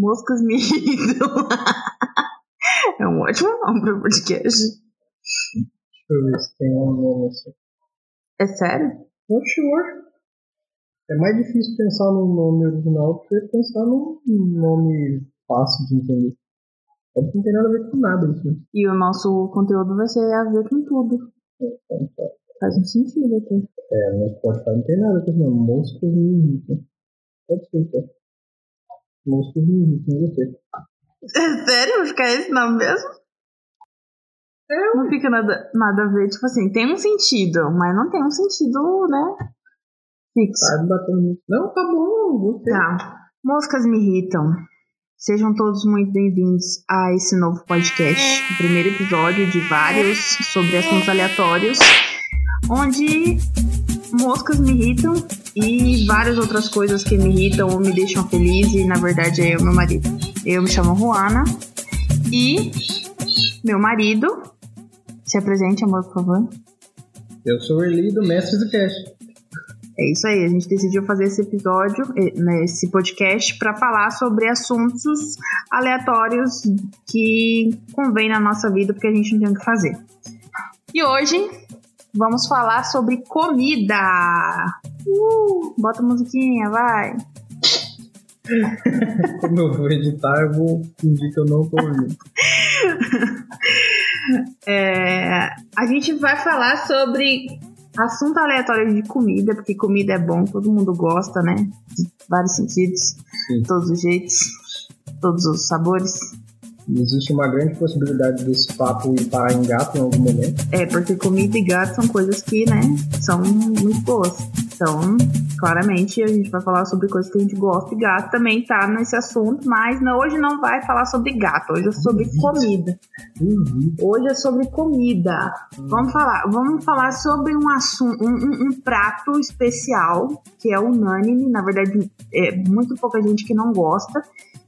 Moscas me irritam. é um ótimo nome para podcast. Deixa eu ver se tem um nome assim. É sério? Not sure. É mais difícil pensar num nome original do que pensar num nome fácil de entender. Pode não tem nada a ver com nada isso. né? E o nosso conteúdo vai ser a ver com tudo. Então, tá. Faz um sentido até. É, no Spotify não tem nada com isso não. Moscas me irritam. Pode ser, então. Moscas me irritam, eu gostei. É sério? Vai ficar esse nome mesmo? É, Não fica nada, nada a ver. Tipo assim, tem um sentido, mas não tem um sentido, né? Fixo. Tá batendo. Não, tá bom, gostei. Tá. Moscas me irritam. Sejam todos muito bem-vindos a esse novo podcast, o primeiro episódio de vários sobre assuntos aleatórios, onde moscas me irritam e várias outras coisas que me irritam ou me deixam feliz, e na verdade é o meu marido. Eu me chamo Juana e meu marido. Se apresente, amor, por favor. Eu sou o Erli do Mestres do Cast. É isso aí, a gente decidiu fazer esse episódio, eh, né, esse podcast, para falar sobre assuntos aleatórios que convém na nossa vida, porque a gente não tem o que fazer. E hoje vamos falar sobre comida. Uh, bota a musiquinha, vai. Como eu vou editar, eu vou fingir que eu não tô ouvindo. É, a gente vai falar sobre assunto aleatório de comida, porque comida é bom, todo mundo gosta, né? De vários sentidos, Sim. todos os jeitos, todos os sabores. Existe uma grande possibilidade desse papo ir parar em gato em algum momento. É, porque comida e gato são coisas que, né, são muito boas. Então, claramente, a gente vai falar sobre coisas que a gente gosta e gato também tá nesse assunto, mas não, hoje não vai falar sobre gato, hoje é sobre comida. Uhum. Hoje é sobre comida. Vamos falar, vamos falar sobre um assunto, um, um- um prato especial que é unânime. Na verdade, é muito pouca gente que não gosta.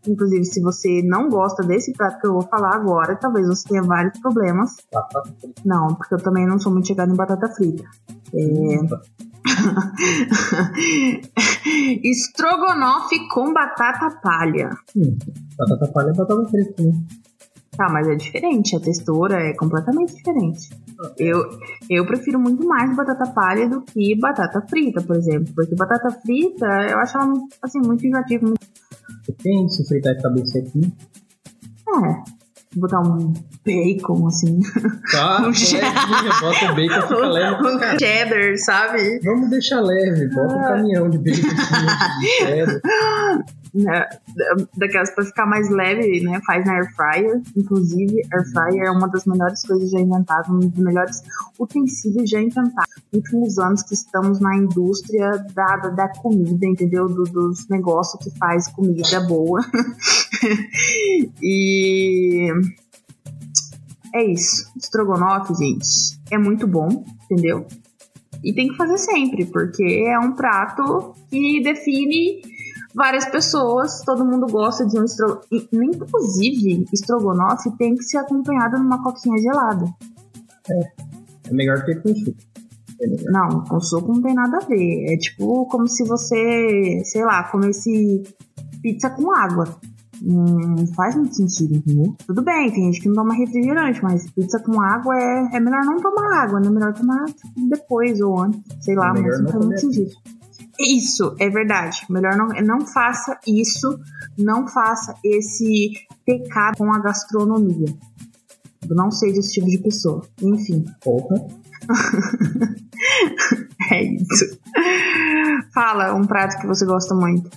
Inclusive, se você não gosta desse prato que eu vou falar agora, talvez você tenha vários problemas. Batata frita. Não, porque eu também não sou muito chegada em batata frita. É... Estrogonofe com batata palha. Hum, batata palha é batata frita, né? Tá, mas é diferente, a textura é completamente diferente. Eu, eu prefiro muito mais batata palha do que batata frita, por exemplo. Porque batata frita, eu acho ela assim, muito enjoativa. Muito... Depende se fritar de cabeça aqui. É, botar um bacon, assim. Tá, Um bota o bacon, fica leve um cheddar, sabe? Vamos deixar leve, bota um caminhão de bacon de cheddar. Né, da- daquelas pra ficar mais leve, né? Faz na air fryer. Inclusive, air fryer é uma das melhores coisas já inventadas, um dos melhores utensílios já inventados. Últimos anos que estamos na indústria da, da, da comida, entendeu? Do- dos negócios que faz comida boa. e é isso. Estrogonofe, gente, é muito bom, entendeu? E tem que fazer sempre, porque é um prato que define várias pessoas, todo mundo gosta de um estrogonofe. Inclusive, estrogonofe tem que ser acompanhado numa coquinha gelada. É melhor que com suco. É. Não, com suco não tem nada a ver. É tipo como se você, sei lá, comesse pizza com água. Não faz muito sentido, entendeu? Tudo bem, tem gente que não toma refrigerante, mas pizza com água é, é melhor não tomar água, né? Melhor tomar tipo, depois ou antes, sei lá, É mas não faz muito sentido. Isso, é verdade. Melhor não, não faça isso, não faça esse pecado com a gastronomia. Não seja esse tipo de pessoa. Enfim, Porra. é isso. Fala um prato que você gosta muito.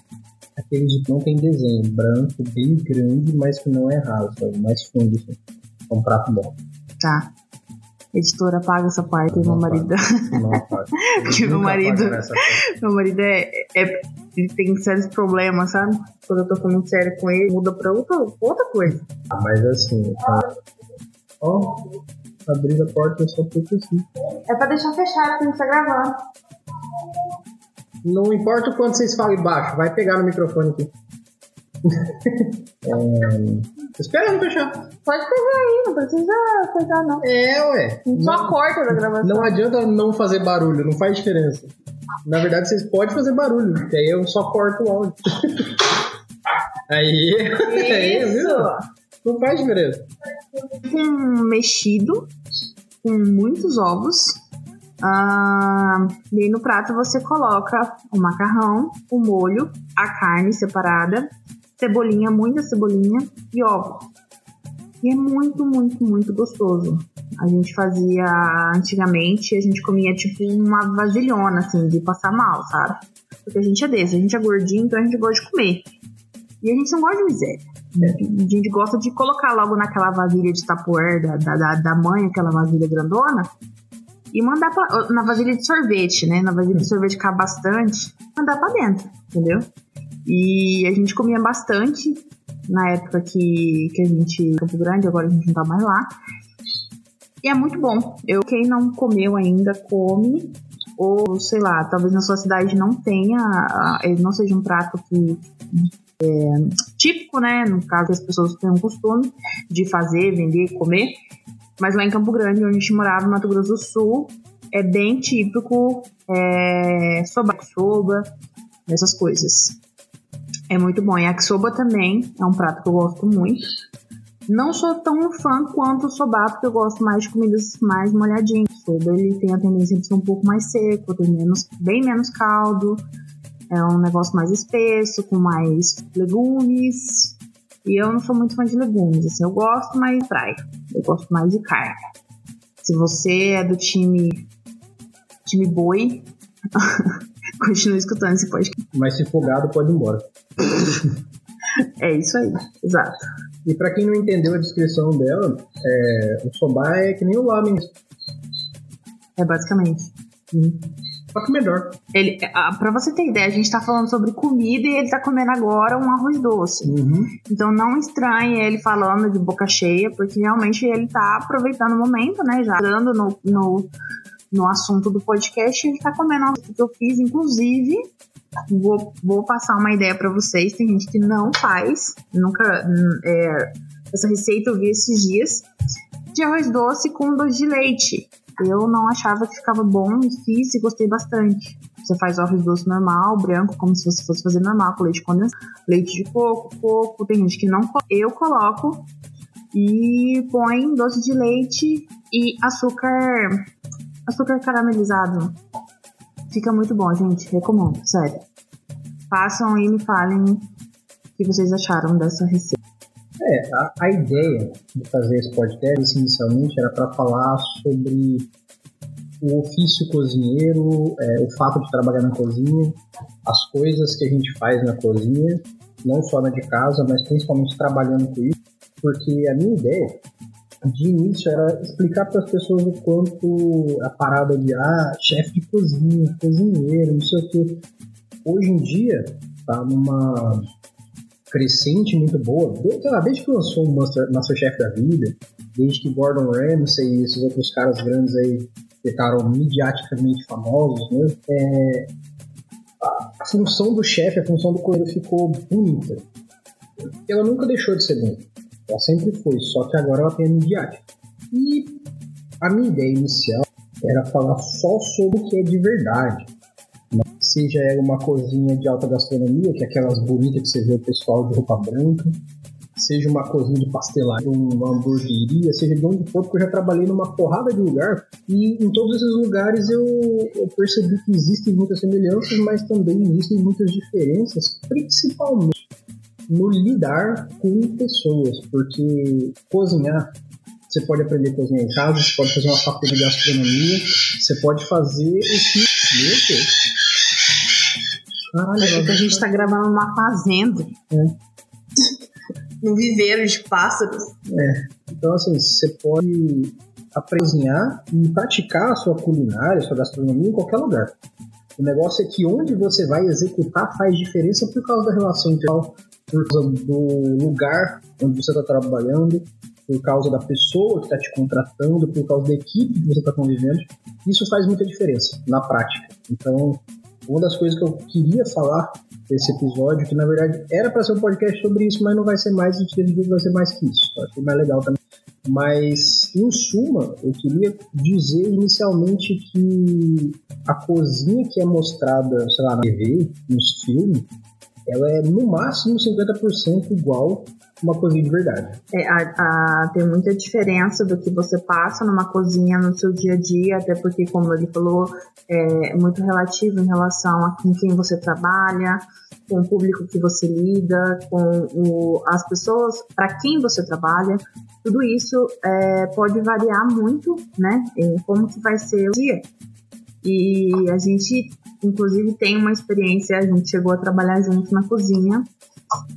Aquele de que não tem desenho, branco, bem grande, mas que não é raso, é mais fundo. Assim. É um prato bom. Tá. Editora, paga essa parte, meu Não marido. Porque meu marido-. Meu marido é, é- Ele tem sérios problemas, sabe? Quando eu tô falando sério com ele, muda pra outra, outra coisa. Ah, mas assim, tá. Ó, abrir a porta só porque sim. É pra deixar fechado, porque a gente tá gravando. Não importa o quanto vocês falem baixo, vai pegar no microfone aqui. é... Espera não fechar. Pode pegar aí, não precisa coisar, não. É, ué. Só Não, corta da gravação. não adianta não fazer barulho, não faz diferença. Na verdade, vocês podem fazer barulho, porque aí eu só corto o áudio. Aí, aí, viu? Isso! Não faz diferença. Com mexido, com muitos ovos. Ah, e aí no prato você coloca o macarrão, o molho, a carne separada, cebolinha, muita cebolinha e ovo. E é muito, muito, muito gostoso. A gente fazia antigamente, a gente comia tipo uma vasilhona, assim, de passar mal, sabe? Porque a gente é desse, a gente é gordinho, então a gente gosta de comer. E a gente não gosta de miséria. A gente gosta de colocar logo naquela vasilha de tapoer da, da, da, mãe, aquela vasilha grandona, e mandar pra, na vasilha de sorvete, né? Na vasilha de sorvete cabe bastante, mandar pra dentro, entendeu? E a gente comia bastante na época que, que a gente Campo Grande, agora a gente não tá mais lá. E é muito bom. Eu, quem não comeu ainda, come. Ou, sei lá, talvez na sua cidade não tenha, não seja um prato que é, típico, né? No caso, as pessoas têm um costume de fazer, vender, comer. Mas lá em Campo Grande, onde a gente morava, no Mato Grosso do Sul, é bem típico é, soba, soba, essas coisas. É muito bom. Yakisoba também é um prato que eu gosto muito. Não sou tão fã quanto o soba, porque eu gosto mais de comidas mais molhadinhas. O soba ele tem a tendência de ser um pouco mais seco, tem menos, bem menos caldo. É um negócio mais espesso, com mais legumes. E eu não sou muito fã de legumes. Assim, eu gosto mais de praia. Eu gosto mais de carne. Se você é do time time boi, continue escutando esse podcast. Mas se for gado, pode ir embora. É isso aí, exato. E pra quem não entendeu a descrição dela, é, o soba é que nem o lamen, É basicamente. só que melhor. Ele, pra você ter ideia, a gente tá falando sobre comida e ele tá comendo agora um arroz doce. Uhum. Então não estranhe ele falando de boca cheia, porque realmente ele tá aproveitando o momento, né? Já entrando no, no, no assunto do podcast, ele tá comendo algo que eu fiz, inclusive. Vou, vou passar uma ideia pra vocês. Tem gente que não faz, nunca. é, essa receita eu vi esses dias de arroz doce com doce de leite. Eu não achava que ficava bom e fiz e gostei bastante. Você faz arroz doce normal, branco, como se você fosse fazer normal, com leite condensado, leite de coco, coco. Tem gente que não. Eu coloco e põe doce de leite e açúcar. açúcar caramelizado. Fica muito bom, gente. Recomendo, sério. Façam e me falem o que vocês acharam dessa receita. É, a, a ideia de fazer esse podcast inicialmente era para falar sobre o ofício cozinheiro, é, o fato de trabalhar na cozinha, as coisas que a gente faz na cozinha, não só na de casa, mas principalmente trabalhando com isso, porque a minha ideia de início era explicar para as pessoas o quanto a parada de ah, chefe de cozinha, cozinheiro, não sei o que. Hoje em dia tá numa crescente muito boa, desde, lá, desde que lançou o Master, Masterchef da vida, desde que Gordon Ramsay e esses outros caras grandes aí ficaram mediaticamente famosos mesmo, é, a, a função do chefe, a função do cozinheiro ficou bonita. Ela nunca deixou de ser bonita. Ela sempre foi, só que agora ela tem a midiática. E a minha ideia inicial era falar só sobre o que é de verdade. Seja uma cozinha de alta gastronomia, que é aquelas bonitas que você vê o pessoal de roupa branca, seja uma cozinha de pastelaria, uma hamburgueria, seja de onde for, porque eu já trabalhei numa porrada de lugar e em todos esses lugares eu, eu percebi que existem muitas semelhanças, mas também existem muitas diferenças, principalmente no lidar com pessoas, porque cozinhar você pode aprender a cozinhar em casa, você pode fazer uma faculdade de gastronomia, você pode fazer o que. Meu Deus! Caralho, É que a gente tá gravando numa fazenda. Num viveiro de pássaros. Então, assim, você pode cozinhar e praticar a sua culinária, a sua gastronomia em qualquer lugar. O negócio é que onde você vai executar faz diferença por causa da relação interpessoal, por causa do lugar onde você está trabalhando, por causa da pessoa que está te contratando, por causa da equipe que você está convivendo. Isso faz muita diferença na prática. Então, uma das coisas que eu queria falar desse episódio, que na verdade era para ser um podcast sobre isso, mas não vai ser mais, a gente decidiu vai ser mais que isso. Eu achei mais legal também. Mas, em suma, eu queria dizer inicialmente que a cozinha que é mostrada, sei lá, na TV, nos filmes, ela é no máximo 50% igual uma cozinha de verdade. É, a, a, tem muita diferença do que você passa numa cozinha no seu dia a dia, até porque, como ele falou, é muito relativo em relação a com quem você trabalha, com o público que você lida, com o, as pessoas para quem você trabalha. Tudo isso é, pode variar muito, né? Em como que vai ser o dia. E a gente, inclusive, tem uma experiência, a gente chegou a trabalhar junto na cozinha.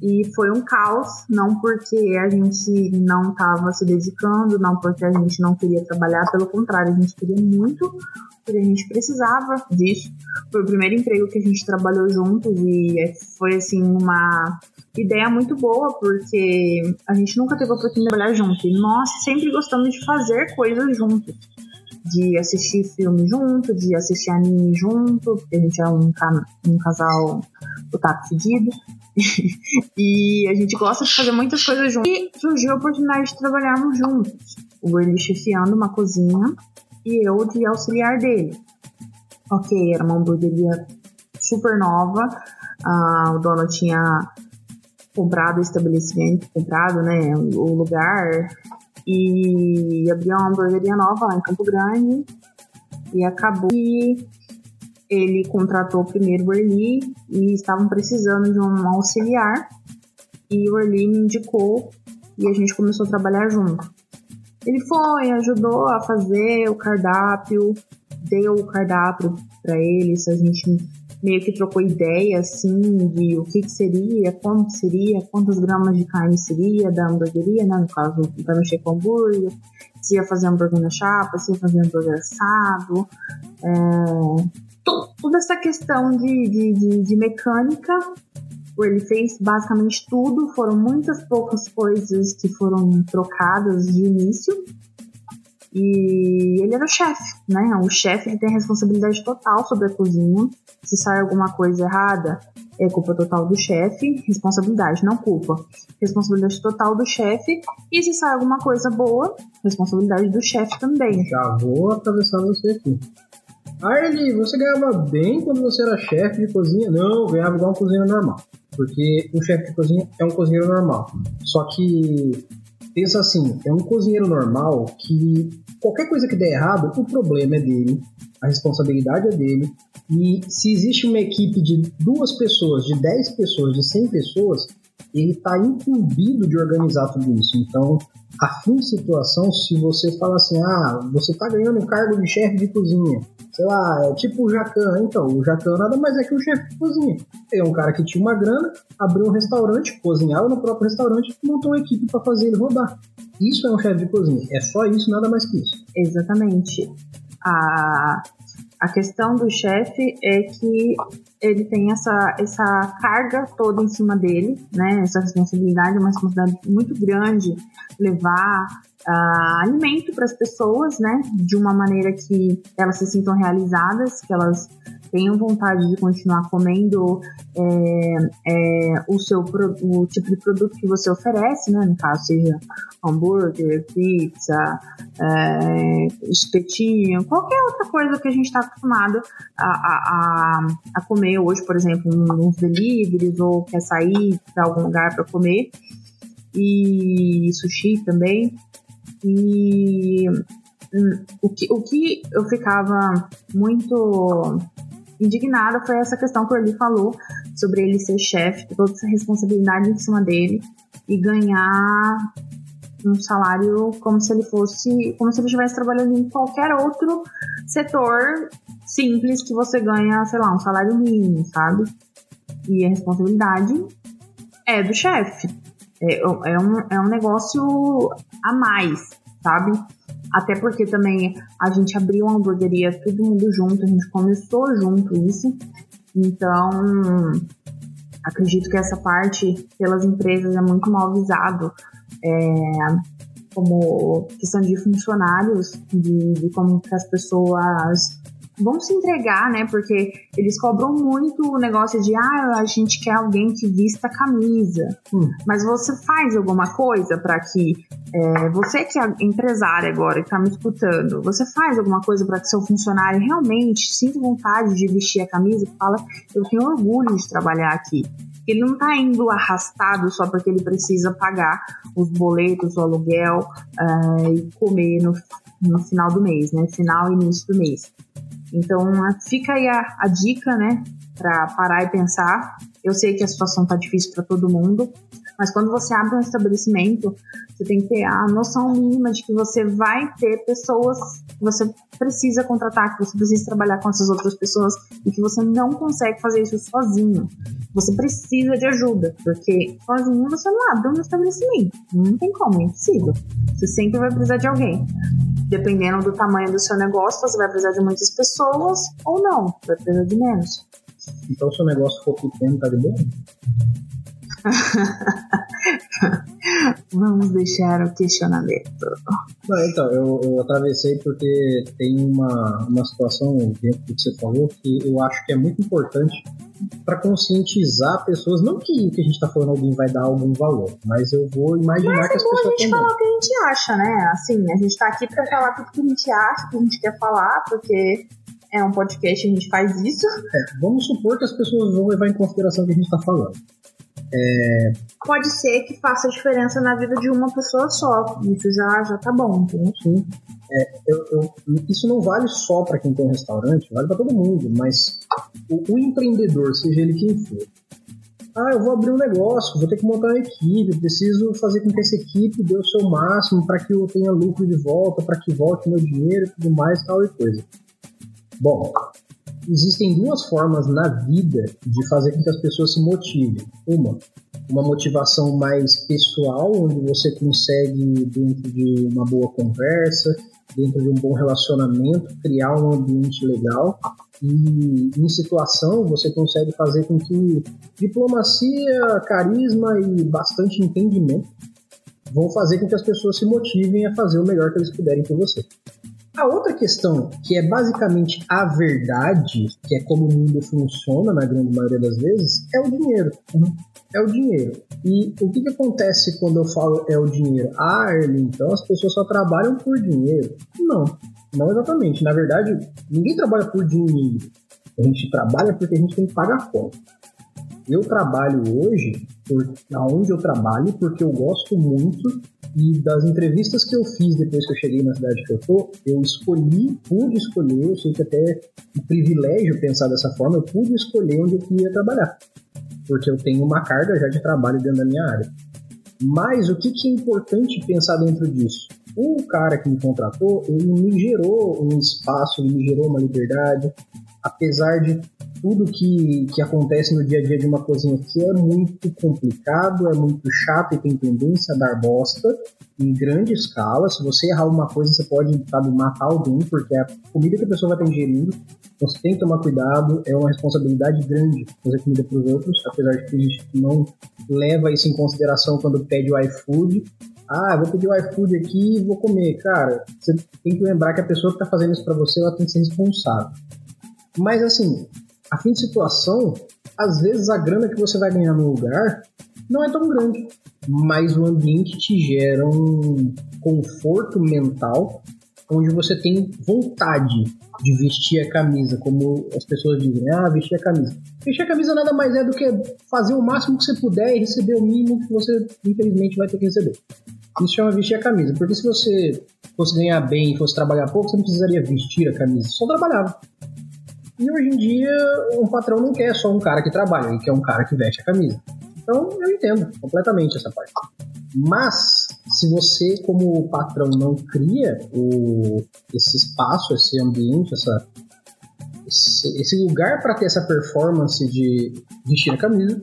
E foi um caos, não porque a gente não estava se dedicando, não porque a gente não queria trabalhar, pelo contrário, a gente queria muito, porque a gente precisava disso. Foi o primeiro emprego que a gente trabalhou juntos e foi assim uma ideia muito boa, porque a gente nunca teve a oportunidade de trabalhar junto. E nós sempre gostamos de fazer coisas juntos de assistir filme junto, de assistir anime junto, porque a gente é um, um casal otaku fedido. e a gente gosta de fazer muitas coisas juntos. E surgiu a oportunidade de trabalharmos juntos. O ele chefiando uma cozinha e eu de auxiliar dele. Ok, era uma hamburgueria super nova. Uh, o dono tinha comprado o estabelecimento, comprado né, o lugar e abriu uma hamburgueria nova lá em Campo Grande e acabou que ele contratou primeiro o Erli e estavam precisando de um auxiliar e o Erli me indicou e a gente começou a trabalhar junto. Ele foi, ajudou a fazer o cardápio, deu o cardápio para eles, a gente meio que trocou ideia, assim, de o que, que seria, como seria, quantas gramas de carne seria da hamburgueria, né, no caso, para mexer com hambúrguer, se ia fazer hambúrguer na chapa, se ia fazer hambúrguer assado, é, toda essa questão de, de, de, de mecânica, ele fez basicamente tudo, foram muitas poucas coisas que foram trocadas de início, e ele era o chefe, né? O chefe tem responsabilidade total sobre a cozinha. Se sai alguma coisa errada, é culpa total do chefe, responsabilidade, não culpa. Responsabilidade total do chefe. E se sai alguma coisa boa, responsabilidade do chefe também. Já vou atravessar você aqui. Arlie, você ganhava bem quando você era chefe de cozinha? Não, ganhava igual um cozinheiro normal. Porque o chefe de cozinha é um cozinheiro normal. Só que pensa assim, é um cozinheiro normal que qualquer coisa que der errado, o problema é dele, a responsabilidade é dele. E se existe uma equipe de duas pessoas, de 10 pessoas, de 100 pessoas, ele está incumbido de organizar tudo isso. Então, a fim de situação, se você fala assim, ah, você está ganhando um cargo de chefe de cozinha, sei lá, é tipo o Jacan, então, o Jacan nada mais é que o chefe de cozinha. É um cara que tinha uma grana, abriu um restaurante, cozinhava no próprio restaurante montou uma equipe para fazer ele rodar. Isso é um chefe de cozinha, é só isso, nada mais que isso. Exatamente. A, a questão do chefe é que ele tem essa, essa carga toda em cima dele, né? Essa responsabilidade, uma responsabilidade muito grande, levar uh, alimento para as pessoas, né? De uma maneira que elas se sintam realizadas, que elas tenham vontade de continuar comendo é, é, o seu o tipo de produto que você oferece, né? No caso, seja hambúrguer, pizza, é, espetinho, qualquer outra coisa que a gente está acostumado a, a, a, comer hoje, por exemplo, nos deliveries ou quer sair para algum lugar para comer. E sushi também. E hum, o que, o que eu ficava muito indignada foi essa questão que o Eli falou sobre ele ser chefe, toda essa responsabilidade em cima dele e ganhar um salário como se ele fosse, como se ele estivesse trabalhando em qualquer outro setor simples que você ganha, sei lá, um salário mínimo, sabe? E a responsabilidade é do chefe. É, é, um, é um negócio a mais, sabe? Até porque também a gente abriu uma hamburgueria todo mundo junto, a gente começou junto isso. Então, acredito que essa parte pelas empresas é muito mal visado. É, como questão de funcionários, de, de como que as pessoas vão se entregar, né? Porque eles cobram muito o negócio de ah, a gente quer alguém que vista camisa. Hum. Mas você faz alguma coisa para que é, você que é empresária agora, que tá me escutando, você faz alguma coisa para que seu funcionário realmente sinta vontade de vestir a camisa e fala, eu tenho orgulho de trabalhar aqui. Ele não está indo arrastado só porque ele precisa pagar os boletos, o aluguel uh, e comer no, no final do mês, né? Final e início do mês. Então, fica aí a, a dica, né? Para parar e pensar. Eu sei que a situação tá difícil para todo mundo, mas quando você abre um estabelecimento, você tem que ter a noção mínima de que você vai ter pessoas que você precisa contratar, que você precisa trabalhar com essas outras pessoas e que você não consegue fazer isso sozinho. Você precisa de ajuda, porque sozinho você não abre um estabelecimento. Não tem como, é impossível. Você sempre vai precisar de alguém. Dependendo do tamanho do seu negócio, você vai precisar de muitas pessoas ou não, vai precisar de menos. Então, se o negócio for pequeno, tá de boa? Vamos deixar o questionamento. Não, então, eu, eu, atravessei porque tem uma, uma situação dentro do que você falou que eu acho que é muito importante para conscientizar pessoas. Não que o que a gente está falando alguém vai dar algum valor, mas eu vou imaginar mas que as pessoas. Mas é bom a gente falar o que a gente acha, né? Assim, a gente está aqui para falar tudo que a gente acha, que a gente quer falar, porque é um podcast, a gente faz isso. É, vamos supor que as pessoas vão levar em consideração o que a gente está falando. É... Pode ser que faça diferença na vida de uma pessoa só. Isso já, já tá bom, entendeu? Sim. É, eu, eu, isso não vale só para quem tem um restaurante, vale para todo mundo, mas o, o, empreendedor, seja ele quem for, ah, eu vou abrir um negócio, vou ter que montar uma equipe, preciso fazer com que essa equipe dê o seu máximo para que eu tenha lucro de volta, para que volte meu dinheiro e tudo mais, tal e coisa. Bom, existem duas formas na vida de fazer com que as pessoas se motivem. Uma, uma motivação mais pessoal, onde você consegue, dentro de uma boa conversa, dentro de um bom relacionamento, criar um ambiente legal. E em situação, você consegue fazer com que diplomacia, carisma e bastante entendimento vão fazer com que as pessoas se motivem a fazer o melhor que eles puderem por você. A outra questão, que é basicamente a verdade, que é como o mundo funciona na grande maioria das vezes, é o dinheiro. Uhum. É o dinheiro. E o que, que acontece quando eu falo é o dinheiro? Ah, Erlen, então as pessoas só trabalham por dinheiro. Não, não exatamente. Na verdade, ninguém trabalha por dinheiro. A gente trabalha porque a gente tem que pagar a conta. Eu trabalho hoje, por, aonde eu trabalho, porque eu gosto muito e das entrevistas que eu fiz depois que eu cheguei na cidade que eu tô, eu escolhi, pude escolher, eu sei que até é um privilégio pensar dessa forma, eu pude escolher onde eu queria trabalhar. Porque eu tenho uma carga já de trabalho dentro da minha área. Mas o que, que é importante pensar dentro disso? O cara que me contratou, ele me gerou um espaço, ele me gerou uma liberdade, apesar de tudo que, que acontece no dia a dia de uma cozinha que é muito complicado, é muito chato e tem tendência a dar bosta em grande escala. Se você errar uma coisa, você pode sabe, matar alguém, porque é a comida que a pessoa vai estar ingerindo. Você tem que tomar cuidado, é uma responsabilidade grande fazer comida para os outros, apesar de que a gente não leva isso em consideração quando pede o iFood. Ah, vou pedir o iFood aqui e vou comer. Cara, você tem que lembrar que a pessoa que está fazendo isso para você, ela tem que ser responsável. Mas assim, a fim de situação, às vezes a grana que você vai ganhar no lugar não é tão grande, mas o ambiente te gera um conforto mental onde você tem vontade de vestir a camisa, como as pessoas dizem, ah, vestir a camisa. Vestir a camisa nada mais é do que fazer o máximo que você puder e receber o mínimo que você, infelizmente, vai ter que receber. Isso chama vestir a camisa, porque se você fosse ganhar bem e fosse trabalhar pouco, você não precisaria vestir a camisa, só trabalhava. E hoje em dia, um patrão não quer só um cara que trabalha, ele quer um cara que veste a camisa. Então, eu entendo completamente essa parte. Mas, se você, como patrão, não cria o, esse espaço, esse ambiente, essa, esse, esse lugar para ter essa performance de vestir a camisa,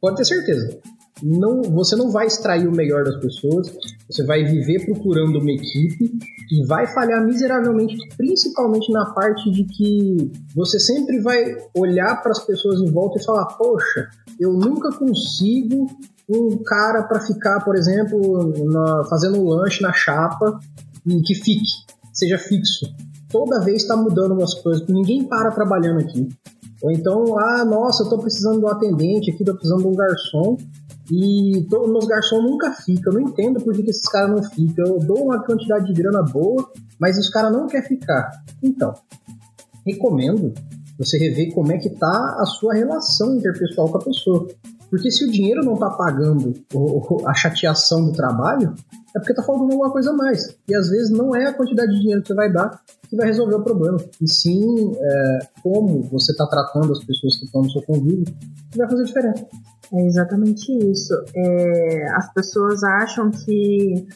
pode ter certeza não, você não vai extrair o melhor das pessoas, você vai viver procurando uma equipe e vai falhar miseravelmente, principalmente na parte de que você sempre vai olhar para as pessoas em volta e falar: Poxa, eu nunca consigo um cara para ficar, por exemplo, na, fazendo um lanche na chapa e que fique, seja fixo. Toda vez está mudando umas coisas, ninguém para trabalhando aqui. Ou então, ah, nossa, eu estou precisando de um atendente aqui, estou precisando de um garçom. E todos meus garçons nunca ficam. Eu não entendo por que, que esses caras não ficam. Eu dou uma quantidade de grana boa, mas os caras não querem ficar. Então, recomendo você rever como é que tá a sua relação interpessoal com a pessoa. Porque se o dinheiro não está pagando a chateação do trabalho, é porque está faltando alguma coisa a mais. E às vezes não é a quantidade de dinheiro que você vai dar que vai resolver o problema. E sim é, como você está tratando as pessoas que estão no seu convívio que vai fazer diferença. É exatamente isso. É, as pessoas acham que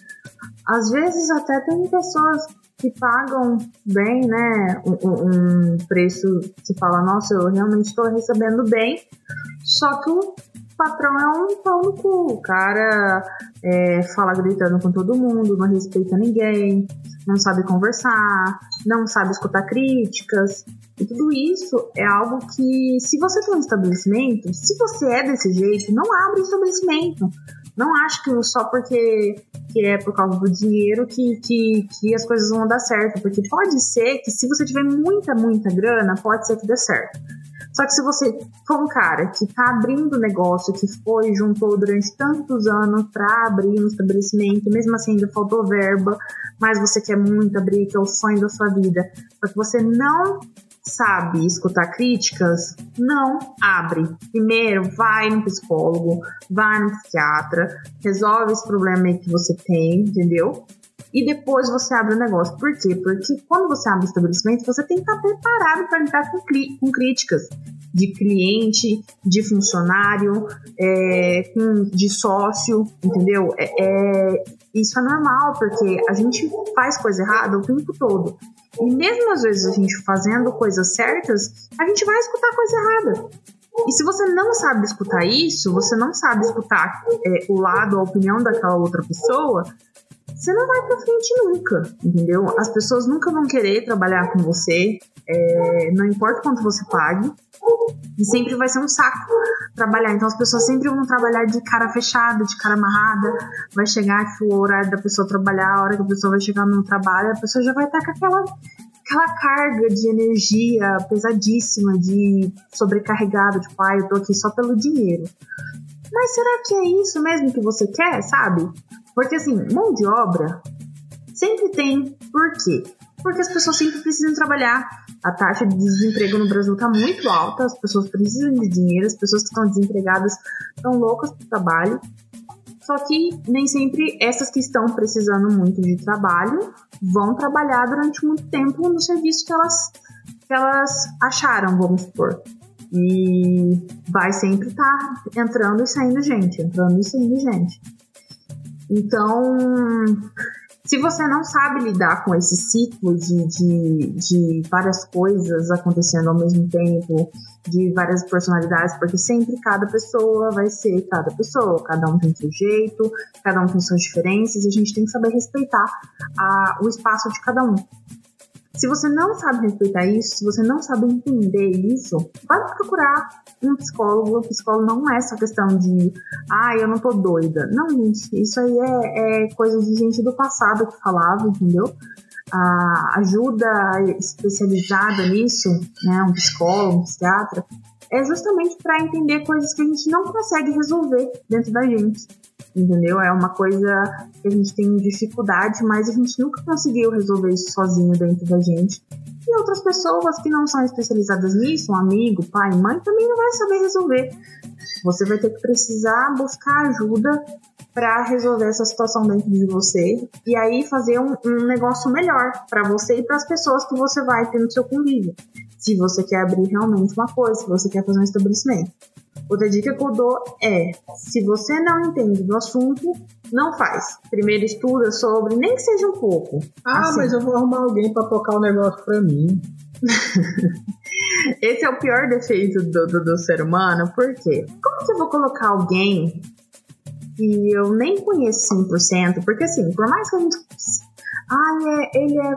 às vezes até tem pessoas que pagam bem, né? Um, um preço que fala, nossa, eu realmente estou recebendo bem, só que patrão é um pau no cu. O cara é, fala gritando com todo mundo, não respeita ninguém, não sabe conversar, não sabe escutar críticas. E tudo isso é algo que, se você tem um estabelecimento, se você é desse jeito, não abre estabelecimento. Não acho que só porque que é por causa do dinheiro que, que, que as coisas vão dar certo. Porque pode ser que se você tiver muita, muita grana, pode ser que dê certo. Só que se você for um cara que tá abrindo negócio, que foi, juntou durante tantos anos para abrir um estabelecimento, mesmo assim ainda faltou verba, mas você quer muito abrir, que é o sonho da sua vida, só que você não sabe escutar críticas, não abre. Primeiro, vai no psicólogo, vai no psiquiatra, resolve esse problema aí que você tem, entendeu? E depois você abre o negócio. Por quê? Porque quando você abre o estabelecimento, você tem que estar preparado para lidar com, com críticas de cliente, de funcionário, é, de sócio, entendeu? É, é, isso é normal, porque a gente faz coisa errada o tempo todo. E mesmo às vezes a gente fazendo coisas certas, a gente vai escutar coisa errada. E se você não sabe escutar isso, você não sabe escutar é, o lado, a opinião daquela outra pessoa, você não vai pra frente nunca, entendeu? As pessoas nunca vão querer trabalhar com você, é, não importa quanto você pague, e sempre vai ser um saco trabalhar. Então as pessoas sempre vão trabalhar de cara fechada, de cara amarrada. Vai chegar tipo, o horário da pessoa trabalhar, a hora que a pessoa vai chegar no trabalho, a pessoa já vai estar com aquela, aquela carga de energia pesadíssima, de sobrecarregado, tipo, ah, eu tô aqui só pelo dinheiro. Mas será que é isso mesmo que você quer, sabe? Porque assim, mão de obra sempre tem. Por quê? Porque as pessoas sempre precisam trabalhar. A taxa de desemprego no Brasil está muito alta, as pessoas precisam de dinheiro, as pessoas que estão desempregadas estão loucas por trabalho. Só que nem sempre essas que estão precisando muito de trabalho vão trabalhar durante muito tempo no serviço que elas, que elas acharam, vamos supor. E vai sempre estar tá entrando e saindo gente, entrando e saindo gente. Então, se você não sabe lidar com esse ciclo de, de, de várias coisas acontecendo ao mesmo tempo, de várias personalidades, porque sempre cada pessoa vai ser cada pessoa, cada um tem seu jeito, cada um tem suas diferenças, e a gente tem que saber respeitar a, o espaço de cada um. Se você não sabe respeitar isso, se você não sabe entender isso, vai procurar um psicólogo. O psicólogo não é essa questão de, ah, eu não tô doida. Não, gente, isso aí é, é coisa de gente do passado que falava, entendeu? A ajuda especializada nisso, né, um psicólogo, um psiquiatra, é justamente para entender coisas que a gente não consegue resolver dentro da gente entendeu? É uma coisa que a gente tem dificuldade, mas a gente nunca conseguiu resolver isso sozinho dentro da gente. E outras pessoas que não são especializadas nisso, um amigo, pai, mãe, também não vai saber resolver. Você vai ter que precisar buscar ajuda para resolver essa situação dentro de você e aí fazer um, um negócio melhor para você e para as pessoas que você vai ter no seu convívio. Se você quer abrir realmente uma coisa, se você quer fazer um estabelecimento. Outra dica que eu dou é: se você não entende do assunto, não faz. Primeiro estuda sobre, nem que seja um pouco. Ah, assim. mas eu vou arrumar alguém para tocar o negócio para mim. Esse é o pior defeito do, do, do, ser humano, por quê? Como que eu vou colocar alguém que eu nem conheço 100%? Porque assim, por mais que a gente. Ah, é, ele é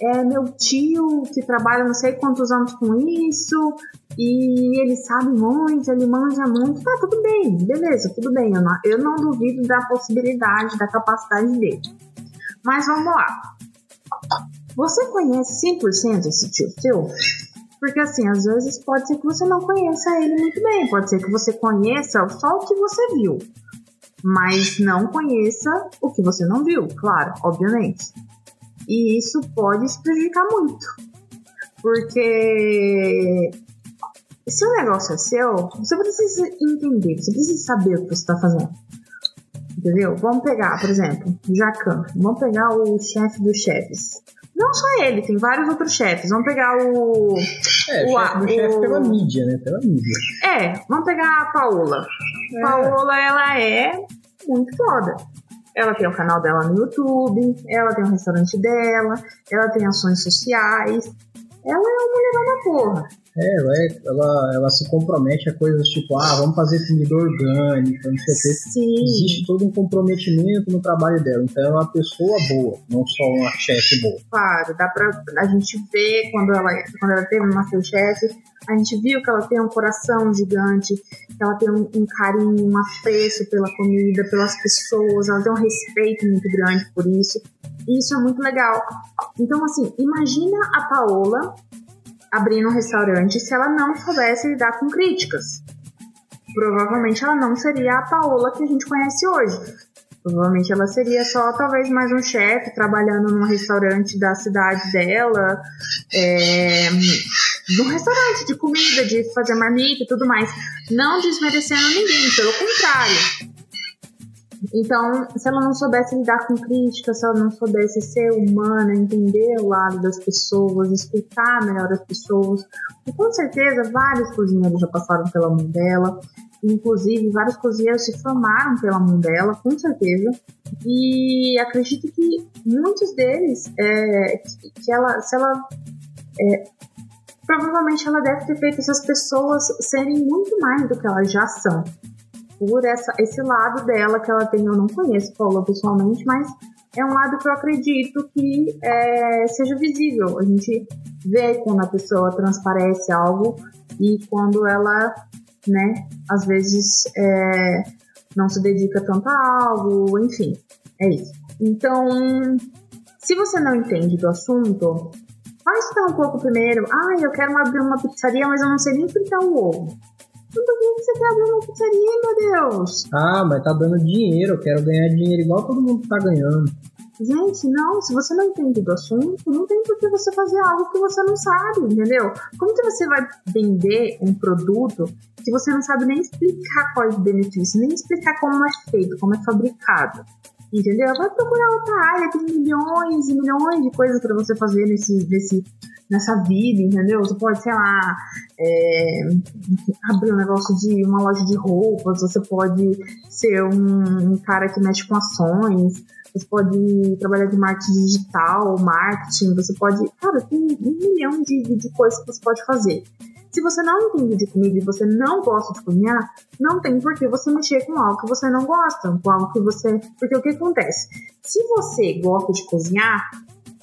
é meu tio que trabalha não sei quantos anos com isso, e ele sabe muito, ele manja muito. Tá, tudo bem, beleza, tudo bem. Eu não, eu não duvido da possibilidade, da capacidade dele. Mas vamos lá. Você conhece 100% esse tio seu? Porque assim, às vezes pode ser que você não conheça ele muito bem, pode ser que você conheça só o que você viu, mas não conheça o que você não viu, claro, obviamente. E isso pode te prejudicar muito. Porque se o negócio é seu, você precisa entender, você precisa saber o que você está fazendo. Entendeu? Vamos pegar, por exemplo, Jacan. Vamos pegar o chefe dos chefes. Não só ele, tem vários outros chefes. Vamos pegar o. É, o, chefe do chefe pela mídia, né? Pela mídia. É, vamos pegar a Paola. É. Paola, ela é muito foda. Ela tem o canal dela no YouTube, ela tem o restaurante dela, ela tem ações sociais. Ela é uma mulher da porra. É, ela, é, ela, ela se compromete a coisas tipo, ah, vamos fazer comida orgânica, não sei o quê. Sim. Existe todo um comprometimento no trabalho dela. Então é uma pessoa boa, não só uma chefe boa. Claro, dá pra a gente ver quando ela, quando ela teve no Masterchef, a gente viu que ela tem um coração gigante, que ela tem um, um carinho, um apreço pela comida, pelas pessoas, ela tem um respeito muito grande por isso. E isso é muito legal. Então, assim, imagina a Paola abrindo um restaurante se ela não soubesse lidar com críticas. Provavelmente ela não seria a Paola que a gente conhece hoje. Provavelmente ela seria só talvez mais um chefe trabalhando num restaurante da cidade dela, é, num restaurante de comida, de fazer marmita e tudo mais. Não desmerecendo ninguém, pelo contrário. Então, se ela não soubesse lidar com críticas, se ela não soubesse ser humana, entender o lado das pessoas, explicar melhor as pessoas, com certeza vários cozinheiros já passaram pela mão dela, inclusive vários cozinheiros se formaram pela mão dela, com certeza, e acredito que muitos deles, é, que ela, se ela é, provavelmente ela deve ter feito essas pessoas serem muito mais do que elas já são por essa, esse lado dela que ela tem. Eu não conheço Paula pessoalmente, mas é um lado que eu acredito que é, seja visível. A gente vê quando a pessoa transparece algo e quando ela, né, às vezes é, não se dedica tanto a algo, enfim, é isso. Então, se você não entende do assunto, estudar um pouco primeiro. Ah, eu quero abrir uma pizzaria, mas eu não sei nem fritar o ovo. Por que você quer abrir uma pizzaria, meu Deus? Ah, mas tá dando dinheiro, eu quero ganhar dinheiro igual todo mundo tá ganhando. Gente, não, se você não entende do assunto, não tem por que você fazer algo que você não sabe, entendeu? Como que você vai vender um produto se você não sabe nem explicar quais benefícios, nem explicar como é feito, como é fabricado? Entendeu? Vai procurar outra área, tem milhões e milhões de coisas para você fazer nesse, nesse, nessa vida, entendeu? Você pode, sei lá, é, abrir um negócio de uma loja de roupas, você pode ser um, um cara que mexe com ações, você pode trabalhar de marketing digital, marketing, você pode. Cara, tem um milhão de, de coisas que você pode fazer. Se você não entende de comida e você não gosta de cozinhar, não tem por que você mexer com algo que você não gosta, com algo que você. Porque o que acontece? Se você gosta de cozinhar,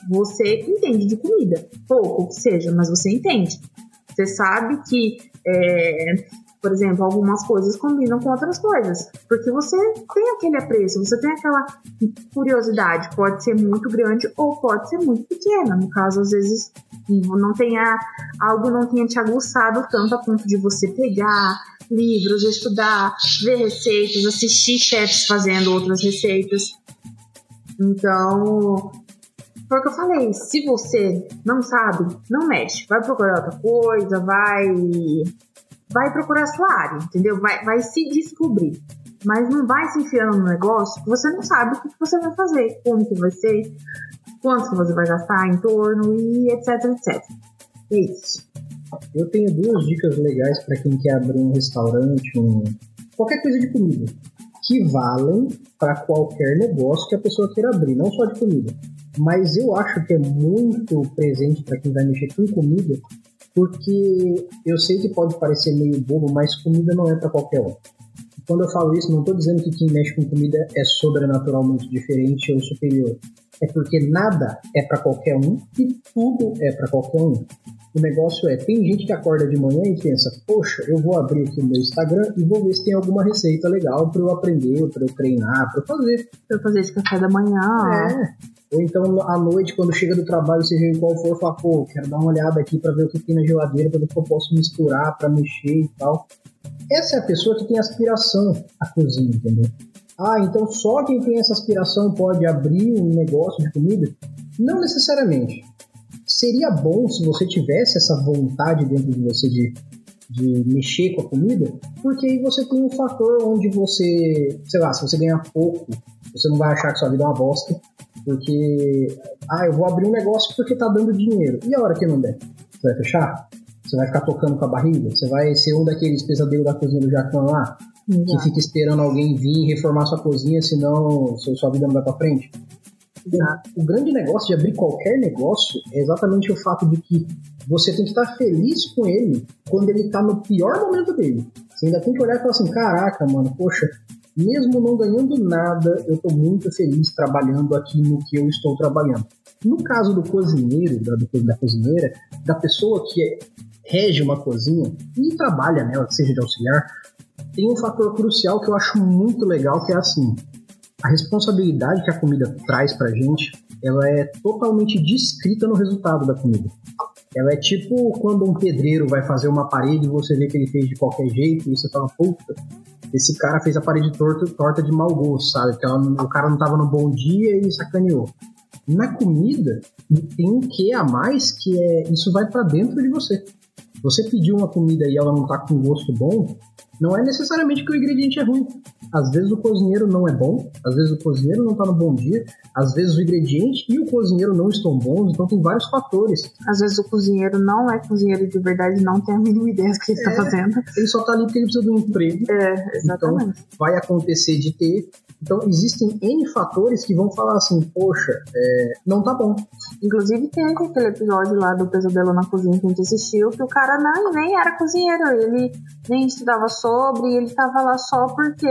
você entende de comida. Pouco que seja, mas você entende. Você sabe que, é, por exemplo, algumas coisas combinam com outras coisas. Porque você tem aquele apreço, você tem aquela curiosidade. Pode ser muito grande ou pode ser muito pequena. No caso, às vezes, não tenha, algo não tenha te aguçado tanto a ponto de você pegar livros, estudar, ver receitas, assistir chefs fazendo outras receitas. Então, foi o que eu falei. Se você não sabe, não mexe. Vai procurar outra coisa, vai. Vai procurar sua área, entendeu? Vai, vai se descobrir. Mas não vai se enfiando no negócio que você não sabe o que você vai fazer, como que vai ser, quanto que você vai gastar em torno e etc, etc. É isso. Eu tenho duas dicas legais para quem quer abrir um restaurante, um... qualquer coisa de comida, que valem para qualquer negócio que a pessoa queira abrir, não só de comida mas eu acho que é muito presente para quem vai mexer com comida, porque eu sei que pode parecer meio bobo, mas comida não é para qualquer um. Quando eu falo isso, não estou dizendo que quem mexe com comida é sobrenaturalmente diferente ou superior. É porque nada é para qualquer um e tudo é para qualquer um. O negócio é, tem gente que acorda de manhã e pensa, poxa, eu vou abrir aqui o meu Instagram e vou ver se tem alguma receita legal para eu aprender, para eu treinar, para eu fazer. Para eu fazer de café da manhã. É. Ou então à noite, quando chega do trabalho, seja qual for, fala, pô, quero dar uma olhada aqui para ver o que tem na geladeira, para ver o que eu posso misturar, para mexer e tal. Essa é a pessoa que tem aspiração à cozinha, entendeu? Ah, então só quem tem essa aspiração pode abrir um negócio de comida? Não necessariamente. Seria bom se você tivesse essa vontade dentro de você de, de mexer com a comida, porque aí você tem um fator onde você, sei lá, se você ganhar pouco, você não vai achar que sua vida é uma bosta, porque, ah, eu vou abrir um negócio porque tá dando dinheiro. E a hora que não der? Você vai fechar? Você vai ficar tocando com a barriga? Você vai ser um daqueles pesadelos da cozinha do Jacão lá? Que fica esperando alguém vir reformar sua cozinha, senão sua vida não vai pra frente? O grande negócio de abrir qualquer negócio é exatamente o fato de que você tem que estar feliz com ele quando ele está no pior momento dele. Você ainda tem que olhar e falar assim: caraca, mano, poxa, mesmo não ganhando nada, eu estou muito feliz trabalhando aqui no que eu estou trabalhando. No caso do cozinheiro, da, da cozinheira, da pessoa que é, rege uma cozinha e trabalha nela, seja de auxiliar, tem um fator crucial que eu acho muito legal, que é assim, a responsabilidade que a comida traz pra gente, ela é totalmente descrita no resultado da comida. Ela é tipo quando um pedreiro vai fazer uma parede e você vê que ele fez de qualquer jeito e você fala, puta, esse cara fez a parede torta, torta de mau gosto, sabe? Que o cara não tava no bom dia e sacaneou. Na comida, tem um que a mais que é isso vai para dentro de você. Você pediu uma comida e ela não tá com gosto bom, não é necessariamente que o ingrediente é ruim. Às vezes o cozinheiro não é bom, às vezes o cozinheiro não está no bom dia, às vezes o ingrediente e o cozinheiro não estão bons, então tem vários fatores. Às vezes o cozinheiro não é cozinheiro de verdade, não tem a mínima ideia do que ele está é, fazendo. Ele só está ali porque ele precisa de um emprego. É, exatamente. Então vai acontecer de ter. Então existem N fatores que vão falar assim, poxa, é, não tá bom. Inclusive tem aquele episódio lá do Pesadelo na Cozinha que a gente assistiu, que o cara não, nem era cozinheiro, ele nem estudava sobre, ele estava lá só porque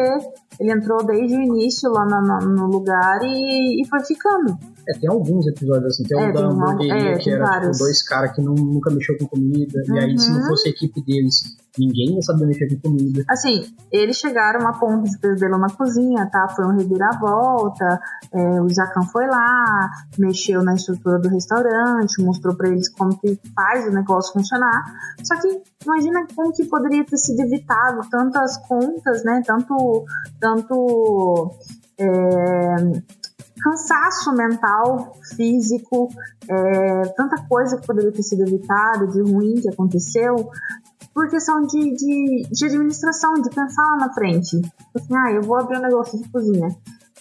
ele entrou desde o início lá no, no lugar e, e, foi ficando. É, tem alguns episódios assim, tem é, um da hamburgueria é, que era tipo, dois caras que não, nunca mexeu com comida, uhum. e aí se não uhum. fosse a equipe deles Ninguém ia saber mexer com comida. Assim, eles chegaram a ponto de pesadelo na cozinha, tá? Foi um reviravolta. É, o Jacan foi lá, mexeu na estrutura do restaurante, mostrou para eles como que faz o negócio funcionar. Só que imagina como que poderia ter sido evitado tantas contas, né? Tanto, tanto é, cansaço mental, físico, é, tanta coisa que poderia ter sido evitada, de ruim que aconteceu, por questão de, de, de administração, de pensar lá na frente. Assim, ah, eu vou abrir um negócio de cozinha.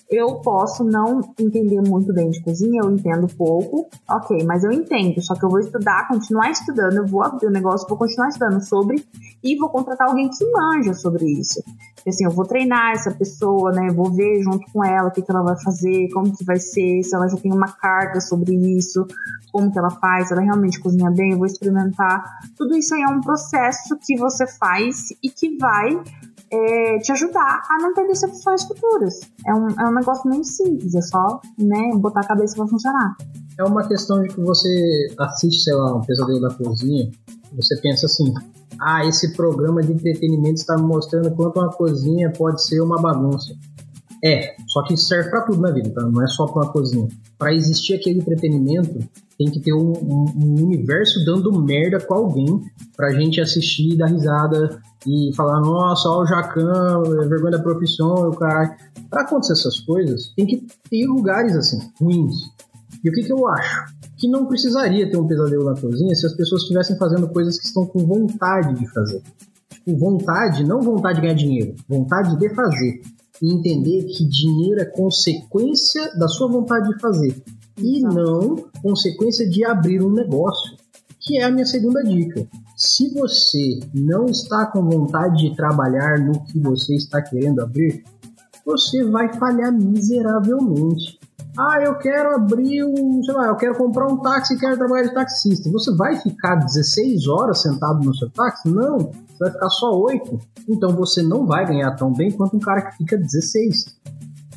Eu posso não entender muito bem de cozinha, eu entendo pouco, ok, mas eu entendo, só que eu vou estudar, continuar estudando, eu vou abrir o negócio, vou continuar estudando sobre e vou contratar alguém que manja sobre isso. Assim, eu vou treinar essa pessoa, né? Vou ver junto com ela o que, que ela vai fazer, como que vai ser, se ela já tem uma carga sobre isso, como que ela faz, se ela realmente cozinha bem, eu vou experimentar. Tudo isso aí é um processo que você faz e que vai é, te ajudar a não ter decepções futuras. É um, é um negócio muito simples, é só né, botar a cabeça para funcionar. É uma questão de que você assiste, sei lá, um pesadelo da cozinha, você pensa assim, ah, esse programa de entretenimento está me mostrando quanto uma cozinha pode ser uma bagunça. É, só que isso serve para tudo na vida, tá? Não é só para uma cozinha. Para existir aquele entretenimento, tem que ter um, um, um, universo dando merda com alguém pra gente assistir, dar risada e falar, nossa, ó o Jacan, é vergonha da profissão, o caralho. Pra acontecer essas coisas, tem que ter lugares assim, ruins. E o que, que eu acho? Que não precisaria ter um pesadelo na cozinha se as pessoas estivessem fazendo coisas que estão com vontade de fazer. Tipo, vontade, não vontade de ganhar dinheiro, vontade de fazer. E entender que dinheiro é consequência da sua vontade de fazer e não consequência de abrir um negócio, que é a minha segunda dica. Se você não está com vontade de trabalhar no que você está querendo abrir, você vai falhar miseravelmente. Ah, eu quero abrir um, sei lá, eu quero comprar um táxi e quero trabalhar de taxista. Você vai ficar 16 horas sentado no seu táxi? Não, você vai ficar só 8. Então você não vai ganhar tão bem quanto um cara que fica 16.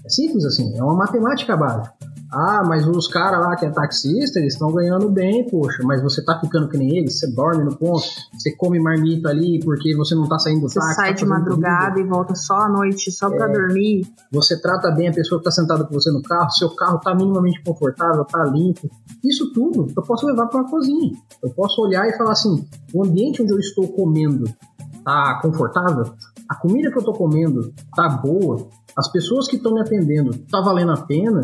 É simples assim, é uma matemática básica. Ah, mas os caras lá que é taxista, eles estão ganhando bem, poxa, mas você tá ficando que nem eles, você dorme no ponto, você come marmita ali porque você não tá saindo do você táxi. Você sai tá de madrugada e volta só à noite, só é, pra dormir. Você trata bem a pessoa que tá sentada com você no carro, seu carro tá minimamente confortável, tá limpo. Isso tudo eu posso levar para uma cozinha. Eu posso olhar e falar assim: o ambiente onde eu estou comendo tá confortável? A comida que eu tô comendo tá boa? As pessoas que estão me atendendo tá valendo a pena?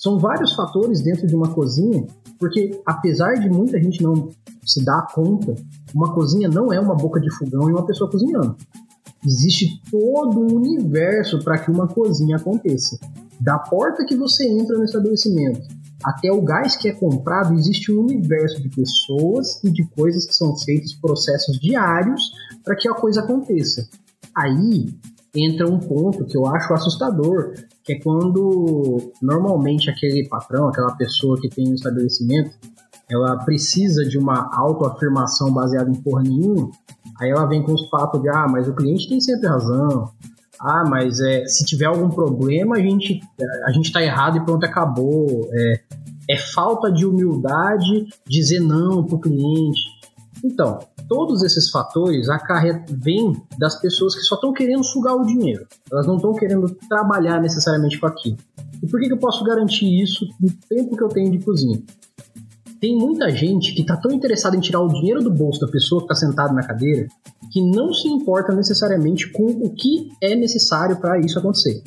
São vários fatores dentro de uma cozinha, porque apesar de muita gente não se dar conta, uma cozinha não é uma boca de fogão e uma pessoa cozinhando. Existe todo um universo para que uma cozinha aconteça. Da porta que você entra no estabelecimento até o gás que é comprado, existe um universo de pessoas e de coisas que são feitas, processos diários para que a coisa aconteça. Aí entra um ponto que eu acho assustador, que é quando normalmente aquele patrão, aquela pessoa que tem um estabelecimento, ela precisa de uma autoafirmação baseada em porra nenhuma, aí ela vem com os papos de, ah, mas o cliente tem sempre razão, ah, mas é, se tiver algum problema, a gente, a gente tá errado e pronto, acabou. É, é falta de humildade dizer não pro cliente. Então, todos esses fatores vêm das pessoas que só estão querendo sugar o dinheiro. Elas não estão querendo trabalhar necessariamente com aquilo. E por que, que eu posso garantir isso no tempo que eu tenho de cozinha? Tem muita gente que está tão interessada em tirar o dinheiro do bolso da pessoa que está sentada na cadeira que não se importa necessariamente com o que é necessário para isso acontecer.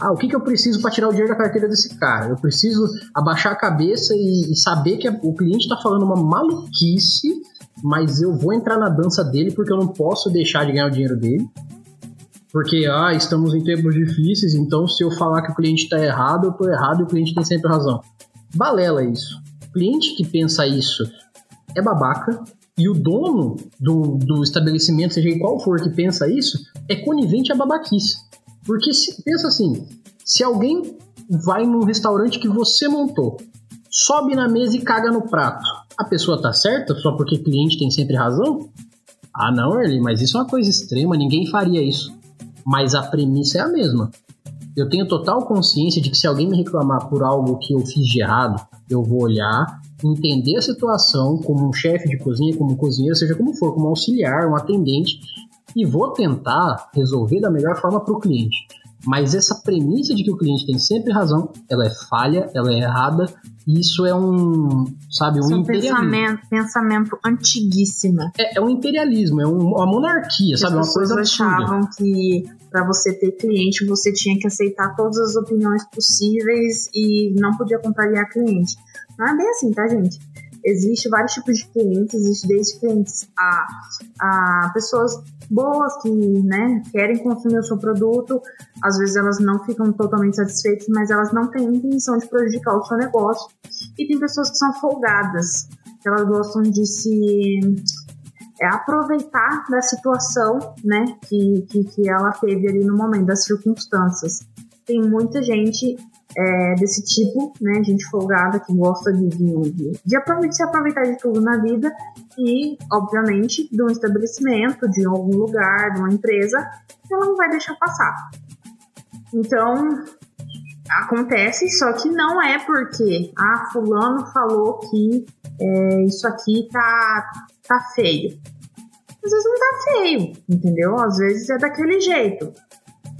Ah, o que, que eu preciso para tirar o dinheiro da carteira desse cara? Eu preciso abaixar a cabeça e, e saber que o cliente está falando uma maluquice, mas eu vou entrar na dança dele porque eu não posso deixar de ganhar o dinheiro dele. Porque, ah, estamos em tempos difíceis, então se eu falar que o cliente está errado, eu estou errado e o cliente tem sempre razão. Balela isso cliente que pensa isso é babaca e o dono do, do estabelecimento, seja qual for que pensa isso, é conivente a babaquice. Porque se, pensa assim, se alguém vai num restaurante que você montou, sobe na mesa e caga no prato, a pessoa tá certa só porque cliente tem sempre razão? Ah, não, Erli, mas isso é uma coisa extrema, ninguém faria isso. Mas a premissa é a mesma. Eu tenho total consciência de que se alguém me reclamar por algo que eu fiz de errado, eu vou olhar, entender a situação como um chefe de cozinha, como um cozinheiro, seja como for, como um auxiliar, um atendente, e vou tentar resolver da melhor forma para o cliente. Mas essa premissa de que o cliente tem sempre razão, ela é falha, ela é errada, e isso é um, sabe, um é imperialismo. Pensamento, pensamento antiguíssimo. É, é um imperialismo, é um, uma monarquia, As sabe, uma coisa absurda. achavam que para você ter cliente, você tinha que aceitar todas as opiniões possíveis e não podia contrariar cliente. Não é bem assim, tá, gente? Existe vários tipos de clientes, existe desde clientes a, a pessoas boas que né, querem consumir o seu produto, às vezes elas não ficam totalmente satisfeitas, mas elas não têm intenção de prejudicar o seu negócio. E tem pessoas que são folgadas, que elas gostam de se é aproveitar da situação, né, que, que, que ela teve ali no momento, das circunstâncias. Tem muita gente é, desse tipo, né, gente folgada que gosta de, de, de, aproveitar, se aproveitar de tudo na vida e, obviamente, de um estabelecimento, de algum lugar, de uma empresa, ela não vai deixar passar. Então, acontece, só que não é porque, ah, fulano falou que é, isso aqui tá tá feio. Às vezes não tá feio, entendeu? Às vezes é daquele jeito.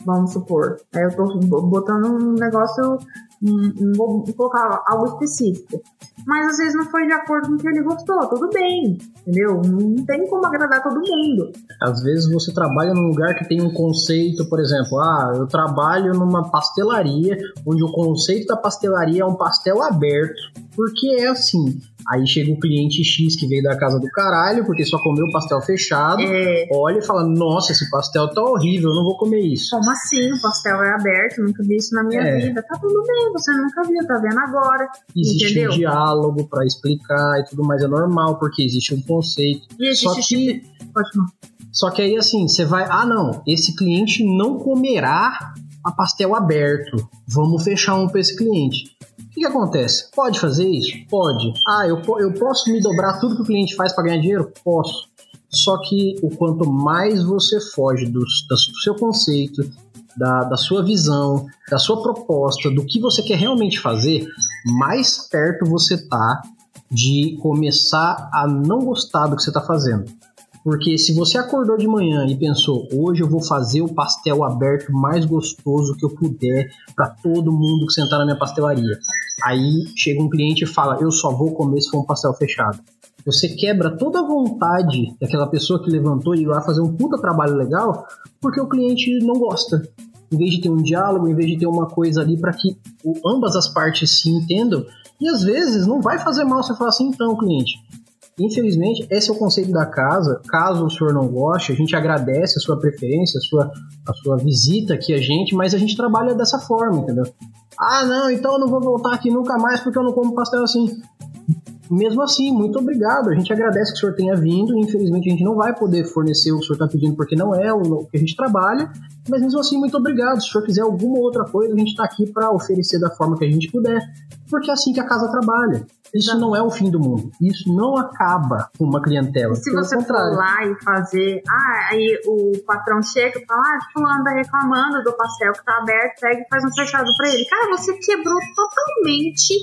Vamos supor. Aí eu tô botando um negócio não vou colocar algo específico. Mas às vezes não foi de acordo com o que ele gostou, tudo bem, entendeu? Não tem como agradar todo mundo. Às vezes você trabalha num lugar que tem um conceito, por exemplo, ah, eu trabalho numa pastelaria onde o conceito da pastelaria é um pastel aberto, porque é assim. Aí chega o cliente X que veio da casa do caralho, porque só comeu o pastel fechado, é. olha e fala: Nossa, esse pastel tá horrível, eu não vou comer isso. Como assim? O pastel é aberto, nunca vi isso na minha é. vida. Tá tudo bem, você nunca viu, tá vendo agora. Existe entendeu? um diálogo para explicar e tudo mais, é normal, porque existe um conceito. E existe só que. Pode falar. Só que aí assim, você vai, ah não, esse cliente não comerá a pastel aberto. Vamos fechar um para esse cliente. Que, que, acontece? Pode fazer isso? Pode. Ah, eu, eu posso me dobrar tudo que o cliente faz para ganhar dinheiro? Posso. Só que o quanto mais você foge do, do seu conceito, da, da sua visão, da sua proposta, do que você quer realmente fazer, mais perto você tá de começar a não gostar do que você está fazendo. Porque se você acordou de manhã e pensou, hoje eu vou fazer o pastel aberto mais gostoso que eu puder para todo mundo que sentar na minha pastelaria. Aí chega um cliente e fala, eu só vou comer se for um pastel fechado. Você quebra toda a vontade daquela pessoa que levantou e ir lá fazer um puta trabalho legal porque o cliente não gosta. em vez de ter um diálogo, em vez de ter uma coisa ali para que ambas as partes se entendam. E às vezes não vai fazer mal você falar assim, então, cliente. Infelizmente, esse é o conceito da casa. Caso o senhor não goste, a gente agradece a sua preferência, a sua, a sua visita aqui a gente, mas a gente trabalha dessa forma, entendeu? Ah, não, então eu não vou voltar aqui nunca mais porque eu não como pastel assim. Mesmo assim, muito obrigado. A gente agradece que o senhor tenha vindo. Infelizmente, a gente não vai poder fornecer o que o senhor está pedindo porque não é o que a gente trabalha. Mas mesmo assim, muito obrigado. Se o senhor quiser alguma outra coisa, a gente está aqui para oferecer da forma que a gente puder. Porque é assim que a casa trabalha. Isso não, não é o fim do mundo. Isso não acaba com uma clientela. se você contrário. for lá e fazer. Ah, aí o patrão chega e fala: Ah, fulano tá reclamando do pastel que tá aberto, pega e faz um fechado para ele. Cara, você quebrou totalmente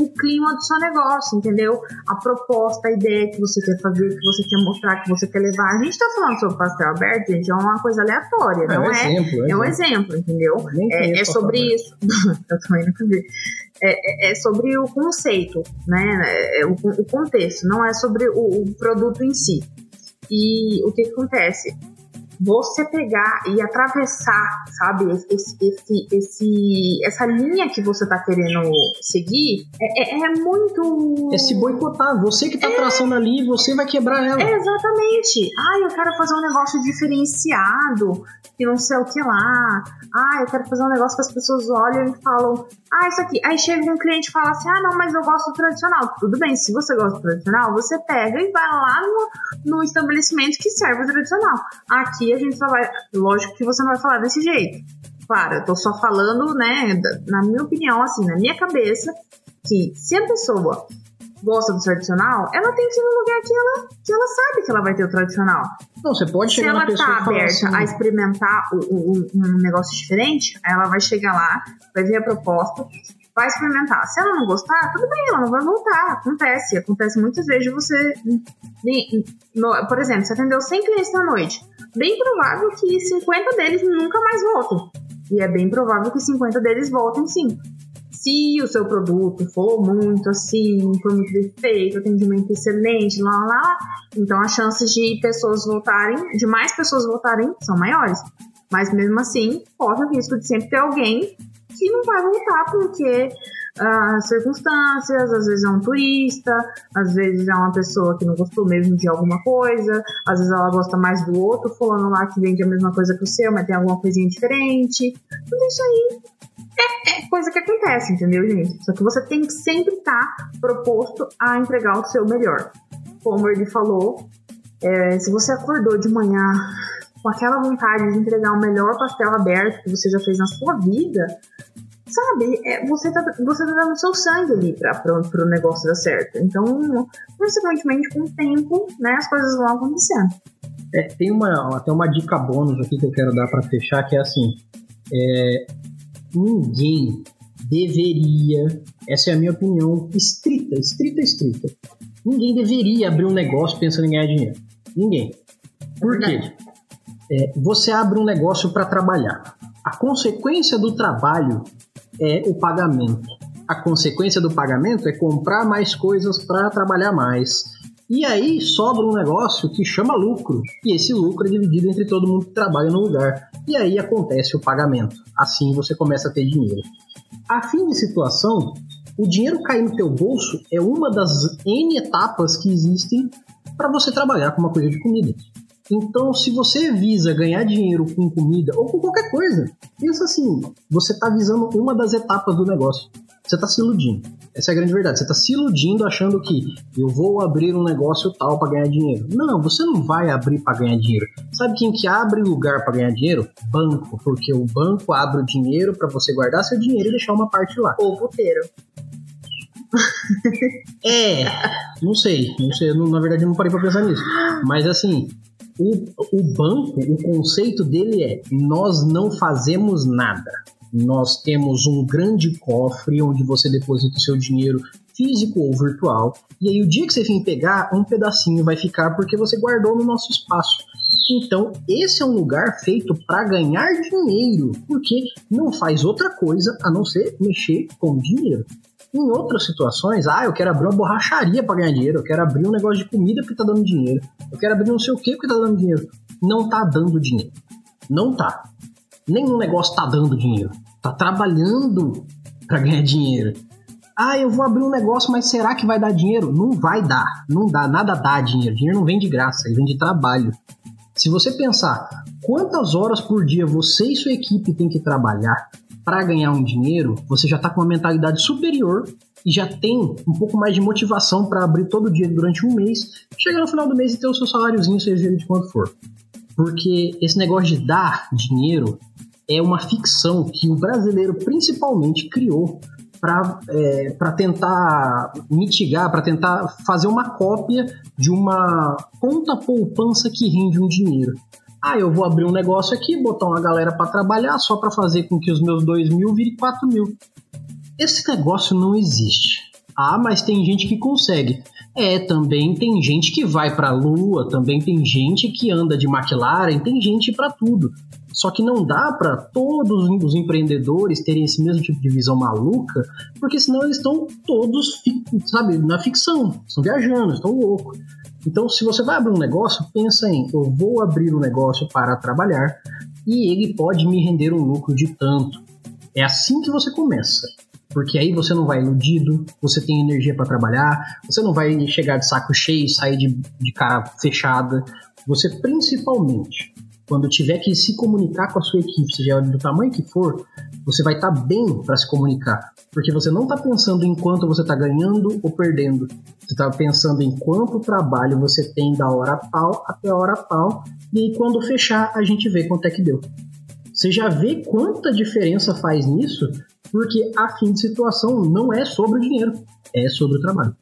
o clima do seu negócio, entendeu? A proposta, a ideia que você quer fazer, que você quer mostrar, que você quer levar. A gente tá falando sobre pastel aberto, gente, é uma coisa aleatória, é, não é? Exemplo, é, é um exemplo, entendeu? É, é sobre isso. Eu também nunca vi. É, é, é, sobre o conceito, né? É o, o contexto, não é sobre o, o produto em si. E o que, que acontece? Você pegar e atravessar, sabe, esse, esse, esse, essa linha que você tá querendo seguir, é, é, é muito. É se boicotar. Você que tá é... traçando ali, você vai quebrar ela. Exatamente. Ah, eu quero fazer um negócio diferenciado, que não sei o que lá. Ah, eu quero fazer um negócio que as pessoas olham e falam, ah, isso aqui. Aí chega um cliente e fala assim, ah, não, mas eu gosto do tradicional. Tudo bem, se você gosta do tradicional, você pega e vai lá no, no estabelecimento que serve o tradicional. Aqui a gente só vai. Lógico que você não vai falar desse jeito. Claro, eu tô só falando, né, na minha opinião, assim, na minha cabeça, que se a pessoa gosta do tradicional, ela tem que ir no lugar que ela, que ela sabe que ela vai ter o tradicional. Não, você pode chegar Se ela tá aberta assim, a experimentar um, um negócio diferente, ela vai chegar lá, vai ver a proposta, vai experimentar. Se ela não gostar, tudo bem, ela não vai voltar. Acontece. Acontece muitas vezes você. Por exemplo, você atendeu 100 clientes na noite. Bem provável que 50 deles nunca mais voltem. E é bem provável que 50 deles voltem sim. Se o seu produto for muito assim, for muito defeito, atendimento excelente, lá, lá, então as chances de pessoas voltarem, de mais pessoas voltarem, são maiores. Mas mesmo assim, corre o risco de sempre ter alguém que não vai voltar porque uh, circunstâncias, às vezes é um turista, às vezes é uma pessoa que não gostou mesmo de alguma coisa, às vezes ela gosta mais do outro fulano lá que vende a mesma coisa que o seu, mas tem alguma coisinha diferente. Tudo isso aí é, é coisa que acontece, entendeu, gente? Só que você tem que sempre estar tá proposto a entregar o seu melhor. Como ele falou, é, se você acordou de manhã com aquela vontade de entregar o melhor pastel aberto que você já fez na sua vida, sabe, é, você, tá, você tá dando seu sangue ali para o negócio dar certo. Então, consequentemente, com o tempo, né, as coisas vão acontecendo. É, tem uma, até uma dica bônus aqui que eu quero dar para fechar, que é assim, é, ninguém deveria, essa é a minha opinião estrita, estrita, estrita, ninguém deveria abrir um negócio pensando em ganhar dinheiro. Ninguém. Por é quê? É, você abre um negócio para trabalhar. A consequência do trabalho é o pagamento. A consequência do pagamento é comprar mais coisas para trabalhar mais. E aí sobra um negócio que chama lucro. E esse lucro é dividido entre todo mundo que trabalha no lugar. E aí acontece o pagamento. Assim você começa a ter dinheiro. A fim de situação, o dinheiro cair no teu bolso é uma das N etapas que existem para você trabalhar com uma coisa de comida. Então, se você visa ganhar dinheiro com comida ou com qualquer coisa, pensa assim: você está visando uma das etapas do negócio. Você está se iludindo. Essa é a grande verdade. Você está se iludindo achando que eu vou abrir um negócio tal para ganhar dinheiro. Não, você não vai abrir para ganhar dinheiro. Sabe quem que abre lugar para ganhar dinheiro? Banco, porque o banco abre o dinheiro para você guardar seu dinheiro e deixar uma parte lá. Ou puteiro. é, não sei, não sei, na verdade eu não parei para pensar nisso. Mas assim, o, o banco, o conceito dele é: nós não fazemos nada. Nós temos um grande cofre onde você deposita o seu dinheiro físico ou virtual. E aí, o dia que você vir pegar, um pedacinho vai ficar porque você guardou no nosso espaço. Então, esse é um lugar feito para ganhar dinheiro, porque não faz outra coisa a não ser mexer com dinheiro. Em outras situações, ah, eu quero abrir uma borracharia para ganhar dinheiro, eu quero abrir um negócio de comida porque tá dando dinheiro, eu quero abrir não sei o que porque tá dando dinheiro. Não tá dando dinheiro. Não tá. nenhum negócio tá dando dinheiro. Tá trabalhando para ganhar dinheiro. Ah, eu vou abrir um negócio, mas será que vai dar dinheiro? Não vai dar. Não dá, nada dá dinheiro. Dinheiro não vem de graça, ele vem de trabalho. Se você pensar quantas horas por dia você e sua equipe tem que trabalhar para ganhar um dinheiro, você já está com uma mentalidade superior e já tem um pouco mais de motivação para abrir todo dia durante um mês, chegar no final do mês e ter o seu saláriozinho, seja de quanto for. Porque esse negócio de dar dinheiro é uma ficção que o brasileiro principalmente criou para é, tentar mitigar, para tentar fazer uma cópia de uma conta poupança que rende um dinheiro. Ah, eu vou abrir um negócio aqui, botar uma galera para trabalhar só para fazer com que os meus 2 mil virem 4 mil. Esse negócio não existe. Ah, mas tem gente que consegue. É, também tem gente que vai para a Lua, também tem gente que anda de McLaren, tem gente para tudo. Só que não dá para todos os empreendedores terem esse mesmo tipo de visão maluca, porque senão eles estão todos, sabe, na ficção, estão viajando, estão loucos. Então, se você vai abrir um negócio, pensa em eu vou abrir um negócio para trabalhar e ele pode me render um lucro de tanto. É assim que você começa porque aí você não vai iludido, você tem energia para trabalhar, você não vai chegar de saco cheio e sair de, de cara fechada. Você principalmente, quando tiver que se comunicar com a sua equipe, seja do tamanho que for, você vai estar tá bem para se comunicar, porque você não está pensando em quanto você está ganhando ou perdendo. Você está pensando em quanto trabalho você tem da hora tal até a hora tal, e aí quando fechar a gente vê quanto é que deu. Você já vê quanta diferença faz nisso porque a fim de situação não é sobre o dinheiro, é sobre o trabalho.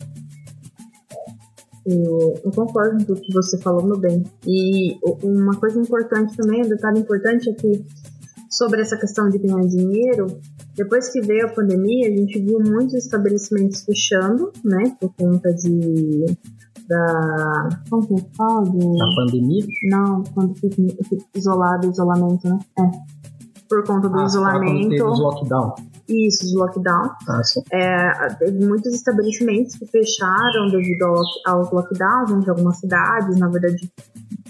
Eu, concordo com o que você falou, meu bem. E uma coisa importante também, um detalhe importante é que sobre essa questão de ganhar dinheiro, depois que veio a pandemia, a gente viu muitos estabelecimentos fechando, né, por conta de da como que fala? Da pandemia? Não, quando fica, fica isolado, isolamento, né? É. Por conta do ah, isolamento. Teve os lockdown. Isso, os lockdown. Ah, é, teve muitos estabelecimentos que fecharam devido ao, aos lockdowns de algumas cidades, na verdade,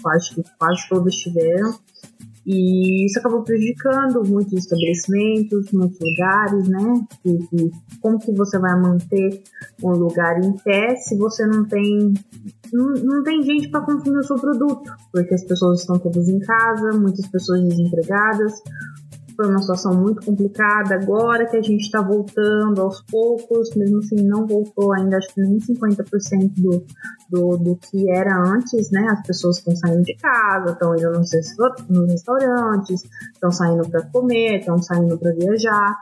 acho que quase todos tiveram. E isso acabou prejudicando muitos estabelecimentos, muitos lugares, né? E, e como que você vai manter um lugar em pé se você não tem não, não tem gente para consumir o seu produto, porque as pessoas estão todas em casa, muitas pessoas desempregadas, foi uma situação muito complicada. Agora que a gente está voltando aos poucos, mesmo assim não voltou ainda, acho que nem 50% do, do, do que era antes, né? As pessoas estão saindo de casa, estão indo nos, nos restaurantes, estão saindo para comer, estão saindo para viajar.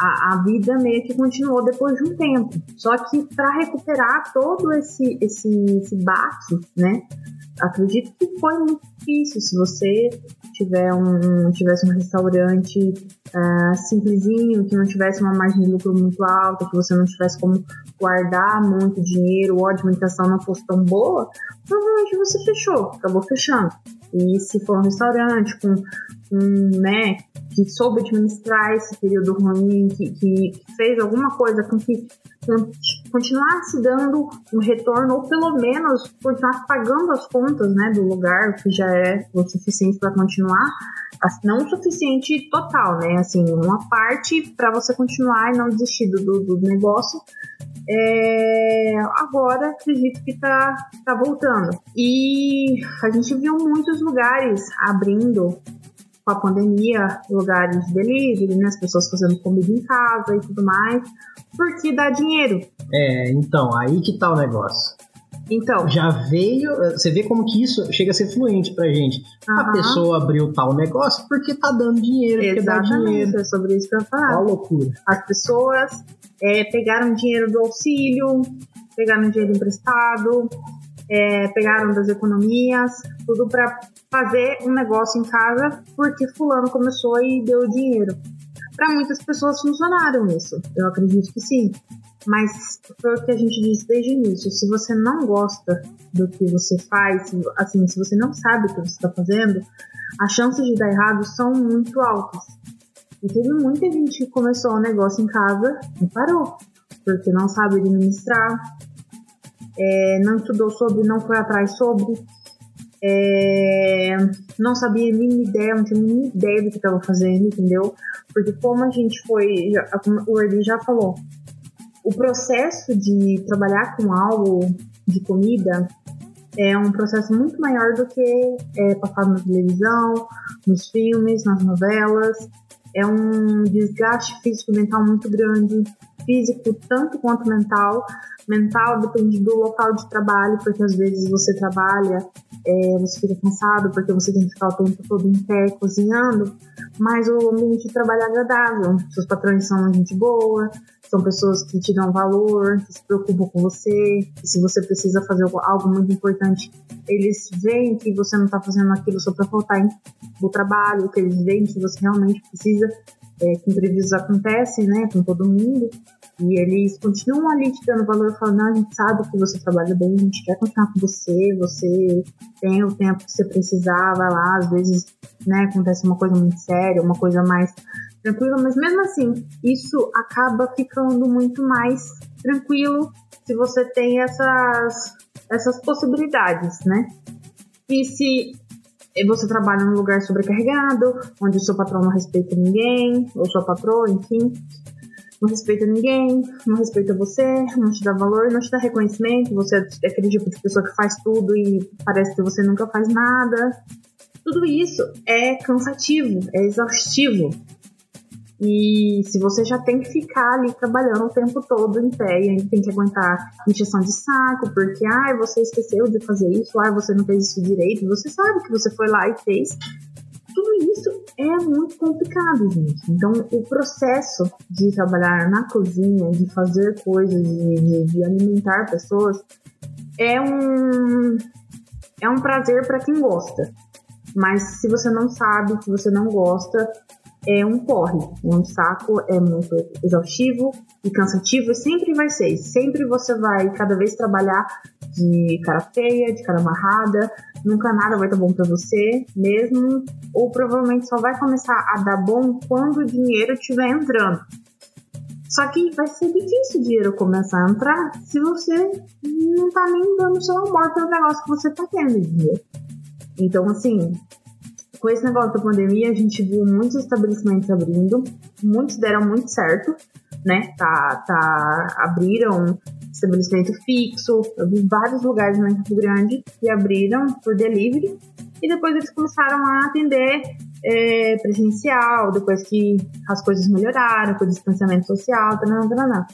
A, a, vida meio que continuou depois de um tempo. Só que para recuperar todo esse, esse, esse baque, né? Acredito que foi muito difícil. Se você tiver um, tivesse um restaurante uh, simplesinho, que não tivesse uma margem de lucro muito alta, que você não tivesse como guardar muito dinheiro ou a administração não fosse tão boa, provavelmente você fechou, acabou fechando. E se for um restaurante com né, que soube administrar esse período ruim, que, que fez alguma coisa com que continuasse dando um retorno, ou pelo menos continuasse pagando as contas né, do lugar, que já é o suficiente para continuar, não o suficiente total, né? Assim, uma parte para você continuar e não desistir do, do negócio. É, agora acredito que tá, tá voltando. E a gente viu muitos lugares abrindo com a pandemia, lugares de delivery, né? As pessoas fazendo comida em casa e tudo mais, porque dá dinheiro. É, então, aí que tá o negócio. Então. Já veio. Você vê como que isso chega a ser fluente pra gente. Uhum. A pessoa abriu tal negócio porque tá dando dinheiro. Exatamente, dá dinheiro. é sobre isso que eu falo. Qual loucura. As pessoas é, pegaram dinheiro do auxílio, pegaram dinheiro emprestado, é, pegaram das economias, tudo para fazer um negócio em casa porque fulano começou e deu dinheiro. Para muitas pessoas funcionaram isso, eu acredito que sim. Mas foi o que a gente disse desde o início. Se você não gosta do que você faz, assim, se você não sabe o que você está fazendo, as chances de dar errado são muito altas. E teve muita gente que começou um negócio em casa e parou, porque não sabe administrar, é, não estudou sobre, não foi atrás sobre, é, não sabia nem ideia, não tinha nem ideia do que estava fazendo, entendeu? Porque como a gente foi, já, o Erli já falou, o processo de trabalhar com algo de comida é um processo muito maior do que é passado na televisão, nos filmes, nas novelas. É um desgaste físico e mental muito grande, físico tanto quanto mental. Mental depende do local de trabalho, porque às vezes você trabalha, é, você fica cansado porque você tem que ficar o tempo todo em pé cozinhando, mas o ambiente de trabalho é agradável. Seus patrões são gente boa, são pessoas que te dão valor, que se preocupam com você, que se você precisa fazer algo muito importante, eles veem que você não está fazendo aquilo só para faltar no trabalho, que eles veem que você realmente precisa, é, que imprevistos acontecem, né, com todo mundo, e eles continuam ali te dando valor, falando, não, a gente sabe que você trabalha bem, a gente quer continuar com você, você tem o tempo que você precisar, vai lá, às vezes, né, acontece uma coisa muito séria, uma coisa mais tranquilo, mas mesmo assim, isso acaba ficando muito mais tranquilo se você tem essas, essas possibilidades, né? E se você trabalha num lugar sobrecarregado, onde o seu patrão não respeita ninguém, ou sua patroa, enfim, não respeita ninguém, não respeita você, não te dá valor, não te dá reconhecimento, você é aquele tipo de pessoa que faz tudo e parece que você nunca faz nada. Tudo isso é cansativo, é exaustivo. E se você já tem que ficar ali trabalhando o tempo todo em pé e ainda tem que aguentar injeção de saco, porque ah, você esqueceu de fazer isso, ah, você não fez isso direito, você sabe que você foi lá e fez. É muito complicado, gente. Então, o processo de trabalhar na cozinha, de fazer coisas, de, de alimentar pessoas, é um, é um prazer para quem gosta. Mas se você não sabe, se você não gosta, é um porre, é um saco, é muito exaustivo e cansativo, e sempre vai ser. Sempre você vai cada vez trabalhar de cara feia, de cara amarrada, nunca nada vai estar bom para você mesmo, ou provavelmente só vai começar a dar bom quando o dinheiro estiver entrando. Só que vai ser difícil o dinheiro começar a entrar se você não tá nem dando seu amor pelo negócio que você tá tendo dinheiro. Então, assim, com esse negócio da pandemia, a gente viu muitos estabelecimentos abrindo, muitos deram muito certo, né? Tá, tá, abriram estabelecimento fixo, eu vi vários lugares no Rio Grande que abriram por delivery e depois eles começaram a atender é, presencial, depois que as coisas melhoraram, com o distanciamento social, taranã, taranã.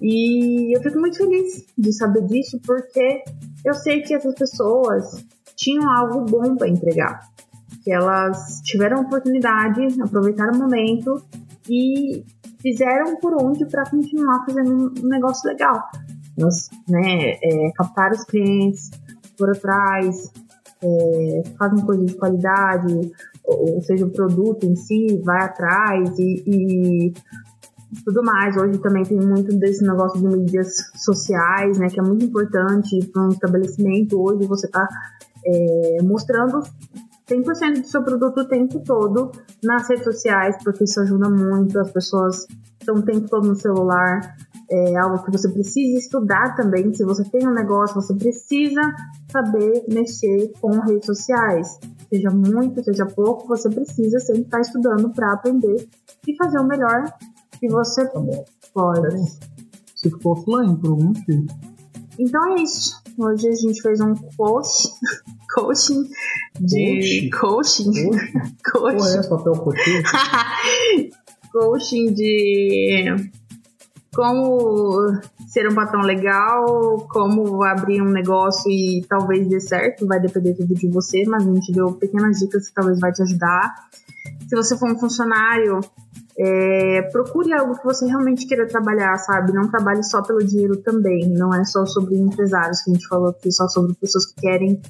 E eu fico muito feliz de saber disso porque eu sei que essas pessoas tinham algo bom para entregar que elas tiveram oportunidade, aproveitaram o momento e fizeram por onde para continuar fazendo um negócio legal. Nós, né, é, captar os clientes, por atrás, é, fazem coisa de qualidade, ou, ou, seja, o produto em si vai atrás e, e tudo mais. Hoje também tem muito desse negócio de mídias sociais, né, que é muito importante para um estabelecimento. Hoje você está é, mostrando 100% do seu produto o tempo todo nas redes sociais, porque isso ajuda muito, as pessoas estão o tempo todo no celular, é algo que você precisa estudar também. Se você tem um negócio, você precisa saber mexer com redes sociais. Seja muito, seja pouco, você precisa sempre estar estudando para aprender e fazer o melhor que você tá pode. Você ficou offline por algum motivo. Então é isso. Hoje a gente fez um coach, coaching de coaching. Coaching. coaching. é papel coaching? coaching de como ser um patrão legal, como abrir um negócio e talvez dê certo, vai depender tudo de você, mas a gente deu pequenas dicas que talvez vai te ajudar. Se você for um funcionário, é, procure algo que você realmente queira trabalhar, sabe? Não trabalhe só pelo dinheiro também. Não é só sobre empresários que a gente falou aqui, só sobre pessoas que querem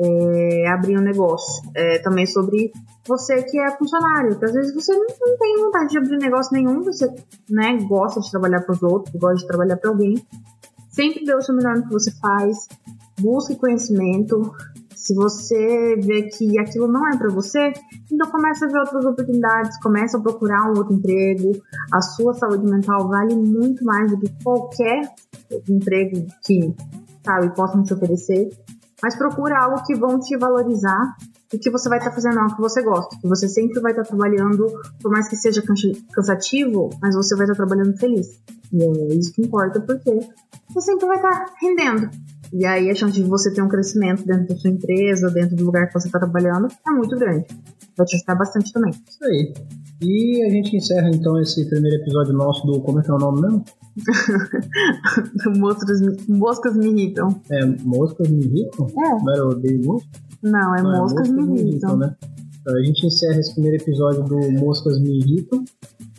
é, abrir um negócio. É, também sobre você que é funcionário, que às vezes você não, não tem vontade de abrir negócio nenhum, você né, gosta de trabalhar para os outros, gosta de trabalhar para alguém. Sempre dê o seu melhor no que você faz, busque conhecimento. Se você vê que aquilo não é para você, então comece a ver outras oportunidades, comece a procurar um outro emprego. A sua saúde mental vale muito mais do que qualquer emprego que, sabe, possam te oferecer. Mas procura algo que vão te valorizar e que você vai estar tá fazendo algo que você gosta. Que você sempre vai estar tá trabalhando, por mais que seja cansativo, mas você vai estar tá trabalhando feliz. E é isso que importa, porque você sempre vai estar tá rendendo. E aí a chance de você ter um crescimento dentro da sua empresa, dentro do lugar que você está trabalhando, é muito grande. Vai te ajudar bastante também. Isso aí. E a gente encerra então esse primeiro episódio nosso do. Como é que é o nome mesmo? moscas, moscas me irritam. É, moscas me irritam? É. Não era odeio moscas? Não, é Não, moscas, é moscas me irritam. né? A gente encerra esse primeiro episódio do Moscas Me Irritam.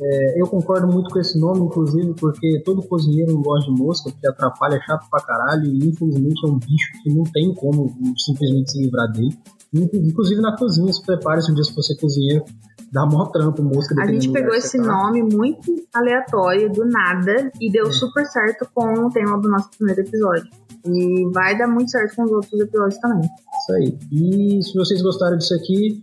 É, eu concordo muito com esse nome, inclusive, porque todo cozinheiro não gosta de mosca, porque atrapalha, é chato pra caralho, e infelizmente é um bicho que não tem como simplesmente se livrar dele. Inclusive na cozinha, se prepare se um dia se você cozinheiro, dá mó trampo mosca. A gente pegou esse tá. nome muito aleatório, do nada, e deu é. super certo com o tema do nosso primeiro episódio. E vai dar muito certo com os outros episódios também. Isso aí. E se vocês gostaram disso aqui,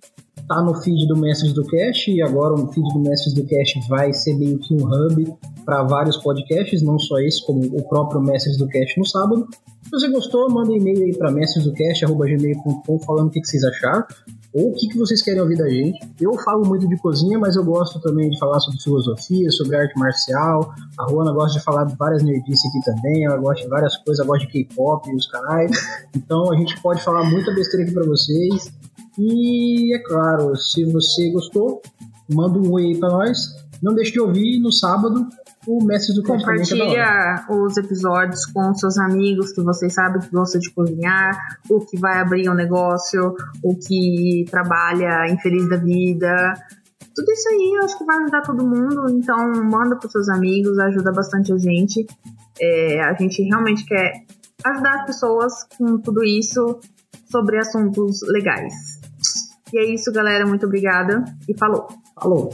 tá no feed do Mestres do Cash e agora o feed do Mestres do Cash vai ser meio que um hub para vários podcasts, não só esse, como o próprio Mestres do Cash no sábado. Se você gostou, manda um e-mail aí para mestresdocast.gmail.com falando o que, que vocês acharam ou o que, que vocês querem ouvir da gente. Eu falo muito de cozinha, mas eu gosto também de falar sobre filosofia, sobre arte marcial. A Ruana gosta de falar de várias nerdices aqui também, ela gosta de várias coisas, ela gosta de K-pop e os canais. Então a gente pode falar muita besteira aqui para vocês. E é claro, se você gostou, manda um oi para nós. Não deixe de ouvir no sábado o Mestre do Cast Compartilha os episódios com seus amigos que vocês sabem que gostam de cozinhar, o que vai abrir um negócio, o que trabalha infeliz da vida. Tudo isso aí eu acho que vai ajudar todo mundo, então manda para seus amigos, ajuda bastante a gente. É, a gente realmente quer ajudar as pessoas com tudo isso sobre assuntos legais. E é isso, galera. Muito obrigada e falou. Falou.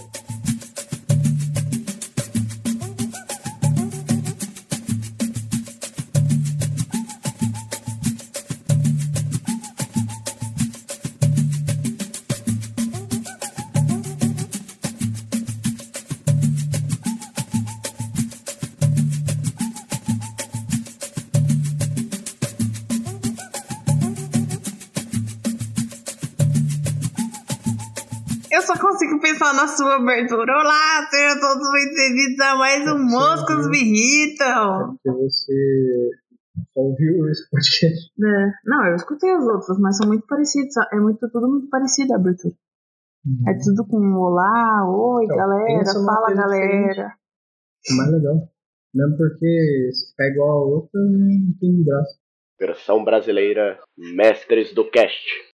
Sua abertura. Olá, sejam todos bem-vindos a mais um Moscas Me Irritam. É porque você só ouviu esse podcast. É. Não, eu escutei os outros, mas são muito parecidos. É muito, tudo muito parecido a abertura. Hum. É tudo com olá, oi, então, galera, fala galera. É mais legal. Mesmo porque se ficar igual a outra, não tem graça. Versão brasileira Mestres do Cast.